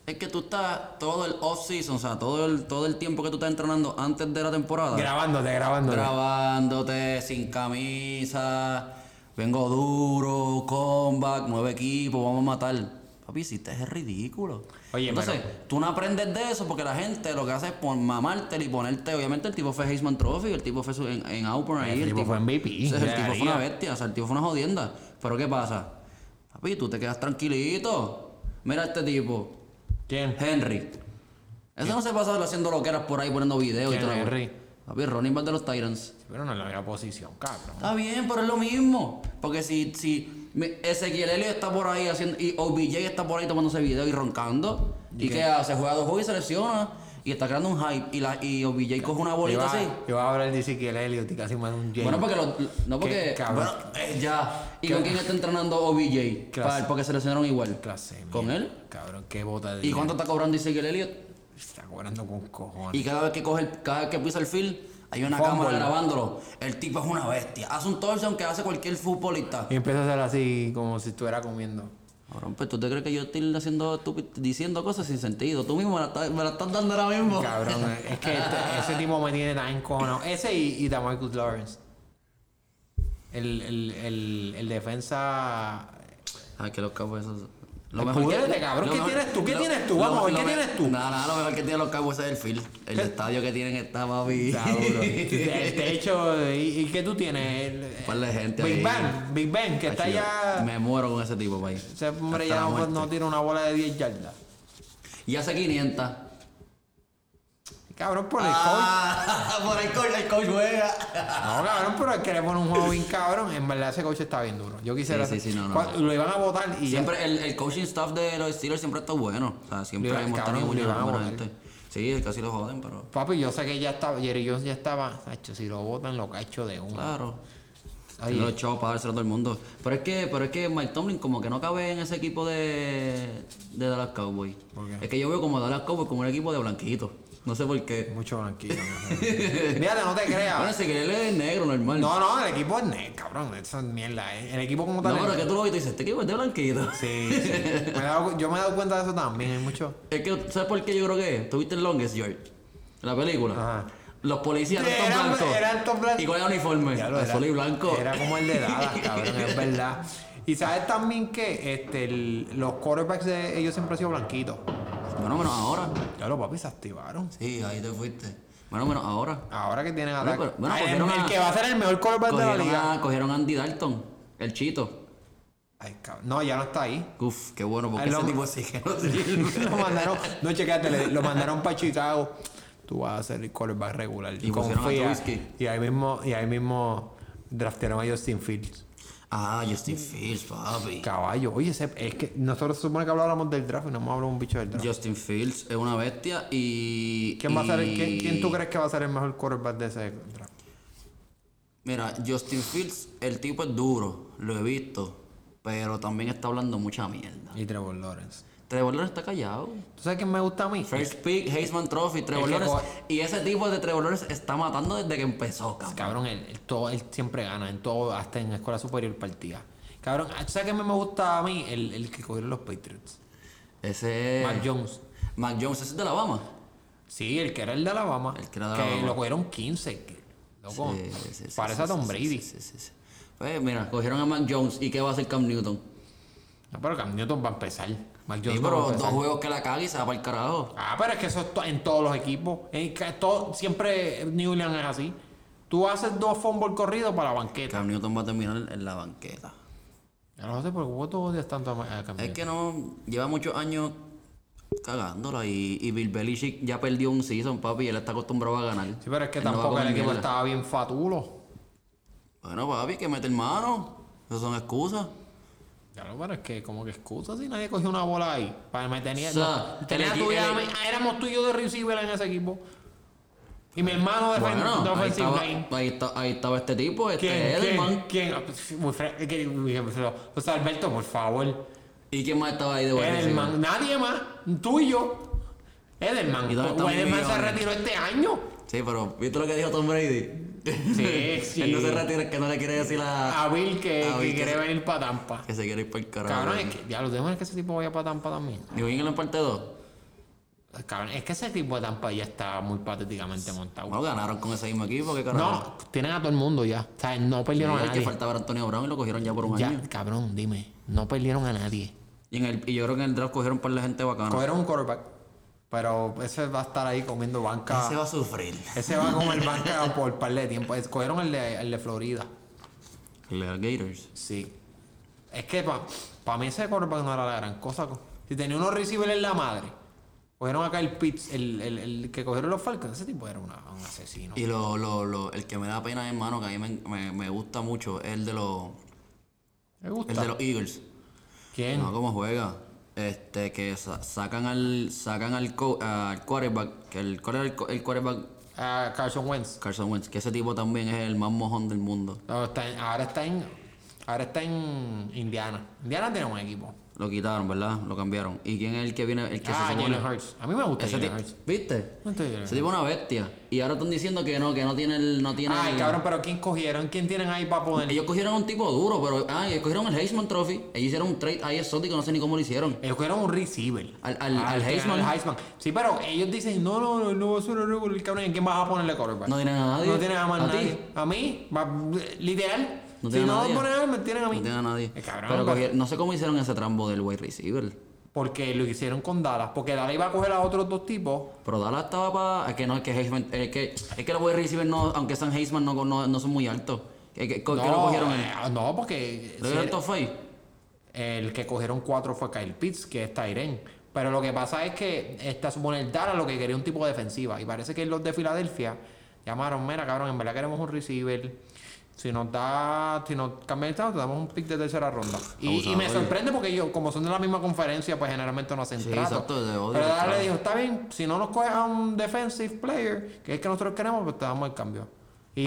Es que tú estás todo el off-season, o sea, todo el, todo el tiempo que tú estás entrenando antes de la temporada. grabándote, grabándote. grabándote sin camisa, vengo duro, comeback, nuevo equipo, vamos a matar. Papi, hiciste es ridículo. Oye, Entonces, tú no aprendes de eso porque la gente lo que hace es pon, mamarte y ponerte. Obviamente, el tipo fue Heisman Trophy, el tipo fue su- en, en Auburn ahí. El tipo fue MVP O sea, el tipo fue una bestia, o sea, el tipo fue una jodienda. Pero ¿qué pasa? Papi, tú te quedas tranquilito. Mira este tipo, ¿Quién? Henry. Ese no se pasa haciendo loqueras por ahí poniendo videos y ¿Quién todo. Henry? Papi, running back de los Titans. Pero no es la misma posición, cabrón. Está bien, pero es lo mismo. Porque si, si Ezequiel Elliott está por ahí haciendo. Y OBJ está por ahí tomándose video y roncando. ¿Y, qué hace? Juega dos juegos y se lesiona. Y está creando un hype. Y, la, y OBJ coge una bolita Yo así. yo iba a hablar de Ezequiel Elliott y casi me da un James. Bueno, porque lo, no porque. Bueno, eh, ya. ¿Y con quién está entrenando OBJ? Clase. Para- porque se lesionaron igual. clase. ¿Con él? Cabrón, qué bota de ¿Y cuánto está cobrando Ezequiel Elliott? Está cobrando con cojones. Y cada vez que coge el- cada vez que pisa el field, hay una Fumble. cámara grabándolo. El tipo es una bestia. Hace un touchdown que hace cualquier futbolista. Y empieza a hacer así como si estuviera comiendo. Cabrón, pues tú te crees que yo estoy haciendo diciendo cosas sin sentido. Tú mismo me la, estás- me la estás dando ahora mismo. Cabrón, *laughs* es que este- ese tipo me tiene tan encojonado. Ese y, y Damarcus Lawrence. El, el, el, el defensa. Ay, que los cabos esos. Púdrete, cabrón, ¿qué tienes tú? ¿Qué tienes tú? Vamos ¿qué tienes tú? Nada, nada, lo mejor que tienen los cabos es el field. El estadio que tienen está papi. *laughs* *laughs* El techo. ¿Y, y qué tú tienes? El- Par de gente Big ahí. Bang, Big Bang, que está ya. Me muero con ese tipo, país. Ese hombre ya no, muerte. no tira una bola de 10 yardas. Y hace 500. Cabrón, por el coach. Ah, *laughs* por el coach, el coach juega. No, cabrón, pero es que le pone un juego bien cabrón. En verdad, ese coach está bien duro. Yo quisiera. Sí, sí, no, no. Lo iban a votar y. ya- Siempre el, el coaching staff de los Steelers siempre está bueno. O sea, siempre hemos cabrón, tenido buena, buena gente. Sí, casi lo joden, pero Papi, yo sé que ya estaba. Jerry Jones ya estaba. Hacho, si lo votan, lo cacho de uno. claro. Tiene los chavos para dárselo a todo el mundo. Pero es que, pero es que Mike Tomlin como que no cabe en ese equipo de, de Dallas Cowboys. Es que yo veo como Dallas Cowboys como un equipo de blanquitos. No sé por qué. Mucho sé. Fíjate, no te Bueno, creas. si que él es negro, normal. No, no, el equipo es negro, cabrón. Eso es mierda. ¿eh? El equipo como tal. No, pero es- que tú lo ves y dices, este equipo es de blanquito. Sí, sí. Me he dado- yo me he dado cuenta de eso también. Hay mucho. Es que, ¿sabes por qué yo creo que es? ¿Tuviste el Longest Yard? La película. Ajá. Los policías eran Eran- todos blancos. eran todos blancos. ¿Y cuál era el uniforme? Era. Azul y blanco. Era como el de Dallas, cabrón, es verdad. Y sabes también que este, el- los quarterbacks de ellos siempre han sido blanquitos. Bueno, menos ahora. Ya los papis se activaron. Sí, ahí te fuiste. Bueno, menos ahora. Ahora que tienen ataque. pero- bueno, Ay, el, cogieron el a- que va a ser el mejor quarterback de la Cogieron liga. a, cogieron a Andy Dalton, el chito. Ay, cabrón. No, ya no está ahí. Uf, qué bueno, porque Ay, ese lo- tipo sí que *laughs* no sirve. lo mandaron, no chequeate, lo mandaron para Chicago. Tú vas a ser el quarterback regular. Y pusieron a. Trubisky. Y ahí mismo, y ahí mismo draftearon a Justin Fields. Ah, Justin Fields, papi. Caballo. Oye, ese- es que nosotros se supone que hablábamos del draft y no hemos hablado un bicho del draft. Justin Fields es una bestia y. ¿Quién, va a ser, el- y- quién, quién tú crees que va a ser el mejor quarterback de ese draft? Mira, Justin Fields, el tipo es duro, lo he visto, pero también está hablando mucha mierda. Y Trevor Lawrence. Lawrence está callado. ¿Tú sabes quién me gusta a mí? First pick, Heisman Trophy, que co- Y ese tipo de Trevor Lawrence está matando desde que empezó, cabrón. Cabrón, él, él todo, él siempre gana, en todo, hasta en escuela superior partida. Cabrón, ¿tú sabes quién me gusta a mí? El, el que cogieron los Patriots. Ese. Mac Jones. Mac Jones, ese es de Alabama. Sí, el que era el de Alabama. El que era de que Alabama. lo cogieron 15. que- loco. Sí, sí, sí, parece a Tom Brady. sí, sí, sí. Pues mira, cogieron a Mac Jones y ¿qué va a hacer Cam Newton? No, pero Cam Newton va a empezar. Sí, Jones pero dos juegos que la cague y se va para el carajo. Ah, pero es que eso es to- en todos los equipos. En todo- siempre New England es así. Tú haces dos fumbles corridos para la banqueta. Cam Newton va a terminar en la banqueta. Ya no sé por qué todos odias tanto a a Cam Es que no, lleva muchos años cagándola y, y Bill Belichick ya perdió un season, papi, y él está acostumbrado a ganar. Sí, pero es que Él no tampoco el equipo estaba bien fatulo. Bueno, papi, que mete mano. Esas son excusas. Ya lo pero es que como que excusa si nadie cogió una bola ahí. Para me tenía, O sea, no, tenía tú y a mí- éramos tú y yo de receiver en ese equipo. Y mi hermano de, Bueno, de ahí offensive estaba, line. ahí, está- ahí estaba este tipo, este ¿Quién? Edelman. ¿Quién? ¿Quién? Ah, pues, O sea, Alberto, por favor. ¿Y quién más estaba ahí de receiver? Edelman. Nadie más. Tú y yo. Edelman. ¿Y Edelman se retiró este año. Sí, pero ¿viste lo que dijo Tom Brady? *laughs* Sí, sí. Él no se retira, es que no le quiere decir a... A Bill que, A que Bill que quiere se- venir para Tampa. que se quiere ir por el carajo. Cabrón, es que, ya lo tenemos que ese tipo vaya para Tampa también. New England parte 2. Cabrón, es que ese tipo de Tampa ya está muy patéticamente montado. Bueno, ganaron con ese mismo equipo, ¿qué carajo? No, tienen a todo el mundo ya. O sea, no Sí, perdieron a el que nadie. faltaba Antonio Brown y lo cogieron ya por un Ya, año. cabrón, dime. No perdieron a nadie. Y, en el, y yo creo que en el draft cogieron para la gente bacana. Cogieron un quarterback. Pero ese va a estar ahí comiendo banca. Ese va a sufrir. Ese va a comer *laughs* banca por par de tiempo. Es- Cogieron el de, el de Florida. Los Gators. Sí. Es que para mí ese quarterback no era la gran cosa. co- Si tenía unos receivers en la madre. Cogieron acá el Pitts, el, el, el que cogieron los Falcons. Ese tipo era una- un asesino. Y lo, lo, lo, el que me da pena, hermano, que a mí me, me, me gusta mucho, es el de los, Me el de los Eagles. ¿Quién? No, cómo juega. Este, que sa- sacan al, sacan al, co- al quarterback, que el, ¿cuál era el, el quarterback? Carson Wentz. Carson Wentz, que ese tipo también es el más mojón del mundo. No, está en- ahora está en. Ahora está en Indiana. Indiana tiene un equipo. Lo quitaron, ¿verdad? Lo cambiaron. ¿Y quién es el que viene? El que Ah, se supone- Jalen Hurts. A mí me gusta Ese Jalen Hurts. ¿Viste? No Ese tipo una bestia. Y ahora están diciendo que no, que no tiene el... No tiene Ay, el- cabrón, pero ¿quién cogieron? ¿Quién tienen ahí para poner? Ellos cogieron un tipo duro, pero... Ah, ellos cogieron el Heisman Trophy. Ellos hicieron un trade ahí exótico, no sé ni cómo lo hicieron. Ellos cogieron un receiver. Al- al- Ah, al Heisman. Heisman. Sí, pero ellos dicen, no, no, no, no a ser el cabrón. ¿En quién vas a ponerle quarterback? No tienen a nadie. No tienen a más ¿A nadie. ¿A mí? Literal. No si no lo ponen a él, me tienen a mí. No tienen a nadie. Eh, cabrón, pero cogieron- no sé cómo hicieron ese trambo del wide receiver. Porque lo hicieron con Dallas. Porque Dallas iba a coger a otros dos tipos. Pero Dallas estaba para... Es que no, es que Heisman... Es que, es que los wide receivers, no, aunque sean Heisman, no, no, no son muy altos. ¿Qué, qué, qué no, lo cogieron? eh, no, porque el que cogieron cuatro fue Kyle Pitts, que es Tyren. Pero lo que pasa es que esta supone el Dallas lo que quería un tipo de defensiva. Y parece que los de Filadelfia llamaron, mira, cabrón, en verdad queremos un receiver. Si nos da, si nos cambia el estado, te damos un pick de tercera ronda. Y, y me sorprende porque ellos, como son de la misma conferencia, pues generalmente no hacen Sí, trato. exacto, de odio, Pero claro. le dijo, está bien, si no nos coges a un defensive player, que es que nosotros queremos, pues te damos el cambio. Y,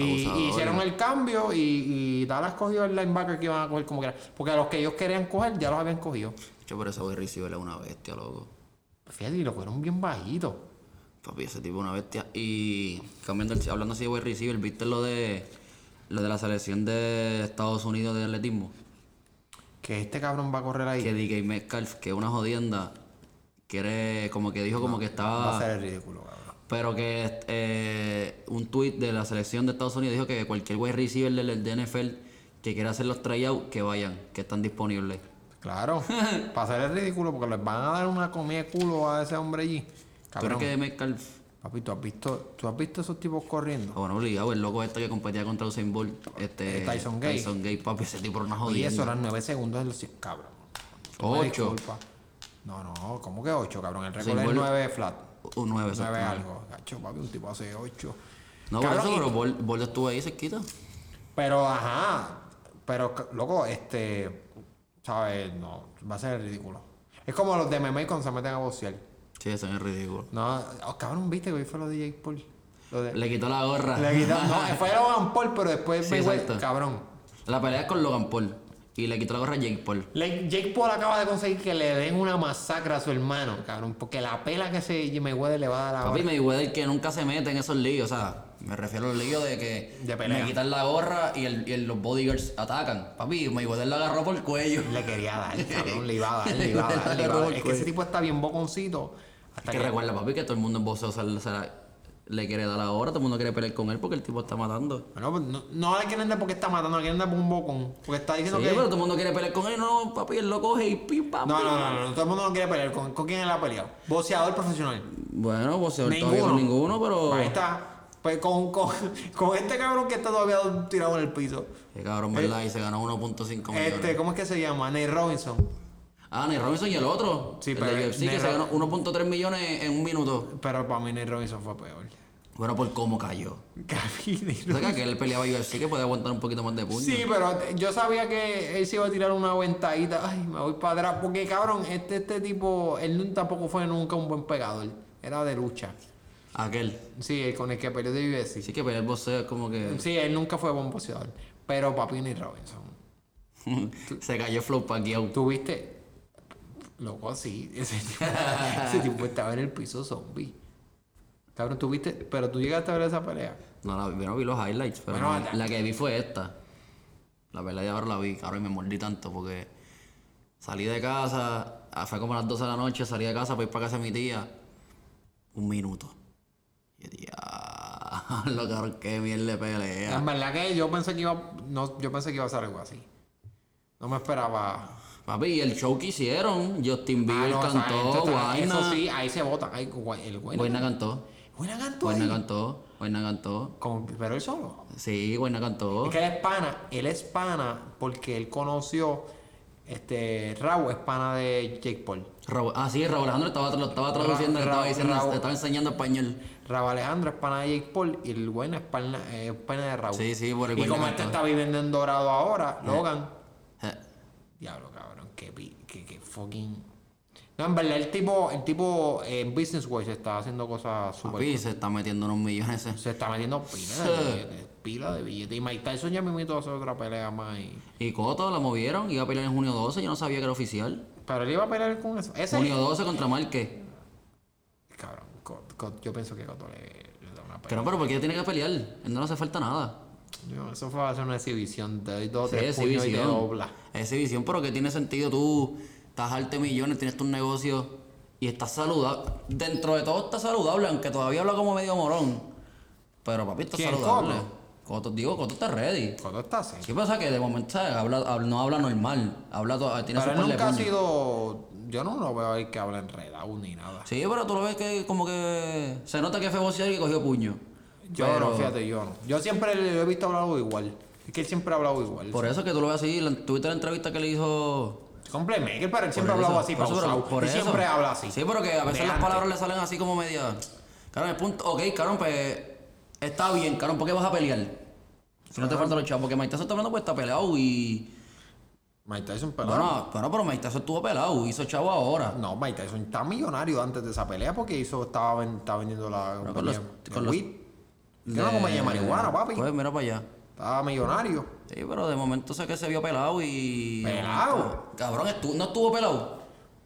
hicieron el cambio y, y Dallas cogió el linebacker que iban a coger como que era. Porque a los que ellos querían coger ya los habían cogido. Yo por ese wide receiver es una bestia, loco. Fíjate, y lo fueron bien bajitos. Papi, ese tipo es una bestia. Y cambiando el- hablando así de wide receiver, ¿viste lo de lo de la selección de Estados Unidos de atletismo? Que este cabrón va a correr ahí. Que DK Metcalf, que es una jodienda, quiere, como que dijo como que Va a estaba... ser el ridículo, cabrón. Pero que eh, un tweet de la selección de Estados Unidos dijo que cualquier wide receiver del de NFL que quiera hacer los tryouts, que vayan, que están disponibles. Claro, *laughs* para hacer el ridículo, porque les van a dar una comida de culo a ese hombre allí. ¿Tú crees Cabrón, que Metcalf... papi, ¿tú has, visto, ¿tú has visto esos tipos corriendo? Ah, Bueno, obligado, el loco este que competía contra Usain Bolt, este... Eh, Tyson Gay. Tyson Gay, papi, ese tipo era una Y jodienda. eso eran 9 segundos de los cien- cabrón. Tú me Ocho. disculpas. No, no, ¿cómo que 8, cabrón? El récord es Bolt- 9 flat. Un 9, 9 algo. Gacho, papi, un tipo hace 8. No, por Cabrón, eso, y- pero Bolt, Bolt estuvo ahí cerquita. Pero, ajá. Pero, loco, este. ¿Sabes? No, va a ser ridículo. Es como los de MMA cuando se meten a boxear. Sí, eso es ridículo. No, oh, cabrón, viste que hoy fue lo de Jake Paul. Lo de. Le quitó la gorra. Le quitaron- no, *laughs* fue Logan Paul, pero después Sí, exacto. cabrón. La pelea es con Logan Paul. Y le quitó la gorra a Jake Paul. Le- Jake Paul acaba de conseguir que le den una masacre a su hermano, cabrón. Porque la pela que ese Mayweather le va a dar Papi, ahora. Mayweather que nunca se mete en esos líos. O sea, me refiero al lío de que De me quitan la gorra y, el, y el- los bodyguards atacan. Papi, Mayweather la agarró por el cuello. Le quería dar, cabrón. Le iba a dar, le iba a *laughs* dar, le iba a dar. Es que ese tipo está bien boconcito. Hasta que que recuerda, papi, que todo el mundo en boxeo se, se la- le quiere dar la gorra. Todo el mundo quiere pelear con él porque el tipo está matando. Bueno, pues no, no le quieren dar porque está matando, le quieren dar por un bocón. Porque está Sí, diciendo que. pero todo el mundo quiere pelear con él. No, papi, él lo coge y pim, pam, No, no, no, no, todo el mundo no quiere pelear. ¿Con, con quién él ha peleado? Boxeador profesional. Bueno, boxeador todavía Ninguno. con ninguno, pero... Ahí está. Pues con, con, con este cabrón que está todavía tirado en el piso. Qué cabrón, ¿verdad? Y se ganó 1.5 millones. Este, ¿cómo es que se llama? Nate Robinson. Ah, Nate Robinson y el otro. Sí, el pero de UFC, que se ganó 1.3 millones en un minuto. Pero para mí Nate Robinson fue peor. Bueno, por cómo cayó. *laughs* O sea, que él peleaba UFC que podía aguantar un poquito más de puño. Sí, pero yo sabía que él se iba a tirar una ventadita. Ay, me voy para atrás. Porque, cabrón, este, este tipo, él tampoco fue nunca un buen pegador. Era de lucha. Aquel. Sí, el con el que peleó de UFC. Sí que pelear boxeo es como que... Sí, él nunca fue buen boxeador. Pero papi Nate Robinson. *laughs* se cayó flow paqueado. ¿Tuviste? Loco, sí. *laughs* Ese, ese tipo estaba en el piso zombie. Cabrón, ¿tuviste? Pero tú llegaste a ver esa pelea. No, la, yo no vi los highlights, pero Bueno, la- la que vi fue esta. La pelea de ahora la vi, cabrón, y me mordí tanto porque salí de casa, ah, fue como a las 12 de la noche, salí de casa para ir para casa de mi tía. Un minuto. Y yo, *laughs* lo cabrón, qué mierda de pelea. En verdad que yo pensé que iba. No, yo pensé que iba a ser algo así. No me esperaba. Papi, y el show que hicieron, Justin Ah, Bieber o sea, cantó, Guayna. Eso sí, ahí se vota. Ahí, el Guayna. Guayna cantó, Guayna cantó. Guayna cantó, Guayna cantó. Pero él solo. Sí, Guayna cantó. Es que él es pana. Él es pana porque él conoció. Este. Raúl es pana de Jake Paul. Raúl- ah, sí, Raúl Alejandro estaba, lo estaba traduciendo, Ra- le estaba, Ra- diciendo, le estaba enseñando español. Raúl Alejandro es pana de Jake Paul y el Guayna es pana, eh, es pana de Raúl. Sí, sí, por el Y como este está viviendo en Dorado ahora, Logan. Eh, Diablo, cabrón, que, que, que fucking. No, en verdad, el tipo, el tipo eh, en Business Wise está haciendo cosas súper. Papi, se está metiendo unos millones. ese. Se está metiendo pila de billetes, pila de billetes. Y Mike Tyson ya a hacer otra pelea más. Y... Y Coto la movieron, iba a pelear en junio 12, yo no sabía que era oficial. Pero él iba a pelear con eso. Ese. Junio 12 contra Márquez. Cabrón, Cot- Cot- yo pienso que Coto le, le da una pelea. Pero, pero, ¿por qué tiene que pelear? Él no le hace falta nada. Yo, eso fue hacer una exhibición. Te doy dos, Sí, tres puños y te exhibición. dobla. Exhibición, pero que tiene sentido tú, estás arte millones, tienes tus negocios y estás saludable. Dentro de todo estás saludable, aunque todavía habla como medio morón. Pero papi, ¿Quién, saludable. Coto? Coto, digo, Coto está ready. Coto está así. ¿Qué pasa? Que de momento. Habla, habla- no habla normal. Habla to- tiene Pero su nunca ha sido. Yo no lo veo ahí que habla enredado ni nada. Sí, pero tú lo ves que como que se nota que fue boxeador y que cogió puño. Yo Pero- no, fíjate, yo no. Yo siempre le he visto hablar igual. Es que él siempre ha hablado igual. Por eso que tú lo ves así, tuviste la entrevista que le hizo playmaker, pero él siempre ha hablado así, por eso, pero pausado. por y eso. siempre habla así. Sí, pero que a veces las palabras le salen así como media. Cabrón, el punto. Ok, cabrón, pues. Está bien, cabrón, ¿por qué vas a pelear? Si no te faltan los chavos, porque Mike Tyson está hablando pues está pelado y. Mike Tyson, pelado. Bueno, bueno, pero Mike Tyson estuvo pelado, hizo chavo ahora. No, Mike Tyson está millonario antes de esa pelea porque hizo, estaba, estaba vendiendo la con los- con los- era una compañía de marihuana, papi. Pues mira para allá. Estaba millonario. Sí, pero de momento sé que se vio pelado y. de ¿Pelado? Cabrón, estu- no estuvo pelado.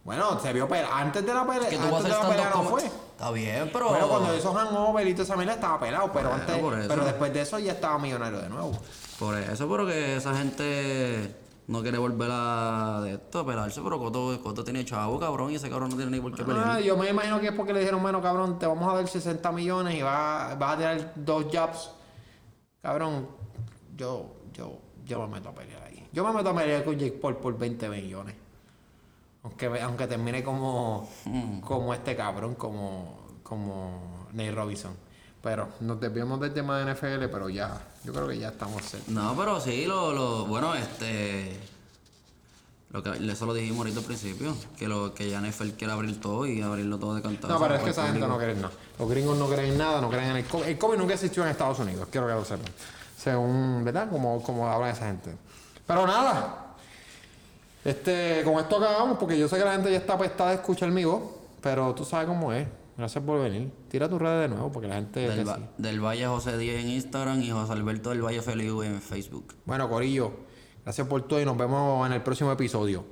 Bueno, se vio pelado. Antes de la pelea, Que tuvo antes de la pelea stand-up no fue. Está bien, pero. Bueno, cuando hizo hangover y toda esa mierda estaba pelado, pero Bueno, antes, pero después de eso ya estaba millonario de nuevo. Por eso, pero que esa gente no quiere volver a de esto, a pelarse, pero Coto, Coto tiene chavo, cabrón, y ese cabrón no tiene ni por qué pelear. Ah, yo me imagino que es porque le dijeron, bueno, cabrón, te vamos a dar 60 millones y vas, vas a tirar dos jabs. Cabrón, yo, yo, yo me meto a pelear ahí. Yo me meto a pelear con Jake Paul por 20 millones. Aunque, aunque termine como, como este cabrón, como, como Nate Robinson. Pero nos desviamos del tema de NFL, pero ya, yo creo que ya estamos set. No, pero sí, lo, lo, bueno, este, lo que, eso lo dijimos ahorita al principio, que lo, que ya NFL quiere abrir todo y abrirlo todo de cantazo. No, pero es que esa gente no en nada. Los gringos no creen en nada, no creen en el COVID. El COVID nunca existió en Estados Unidos, quiero que lo sepan. Según, ¿verdad? Como, como habla esa gente. Pero nada. Este, con esto acabamos, porque yo sé que la gente ya está apestada de escucharmigo, pero tú sabes cómo es. Gracias por venir. Tira tus redes de nuevo, porque la gente... Del, Va- Valle José Díaz en Instagram y José Alberto del Valle Feliu en Facebook. Bueno, Corillo, gracias por todo y nos vemos en el próximo episodio.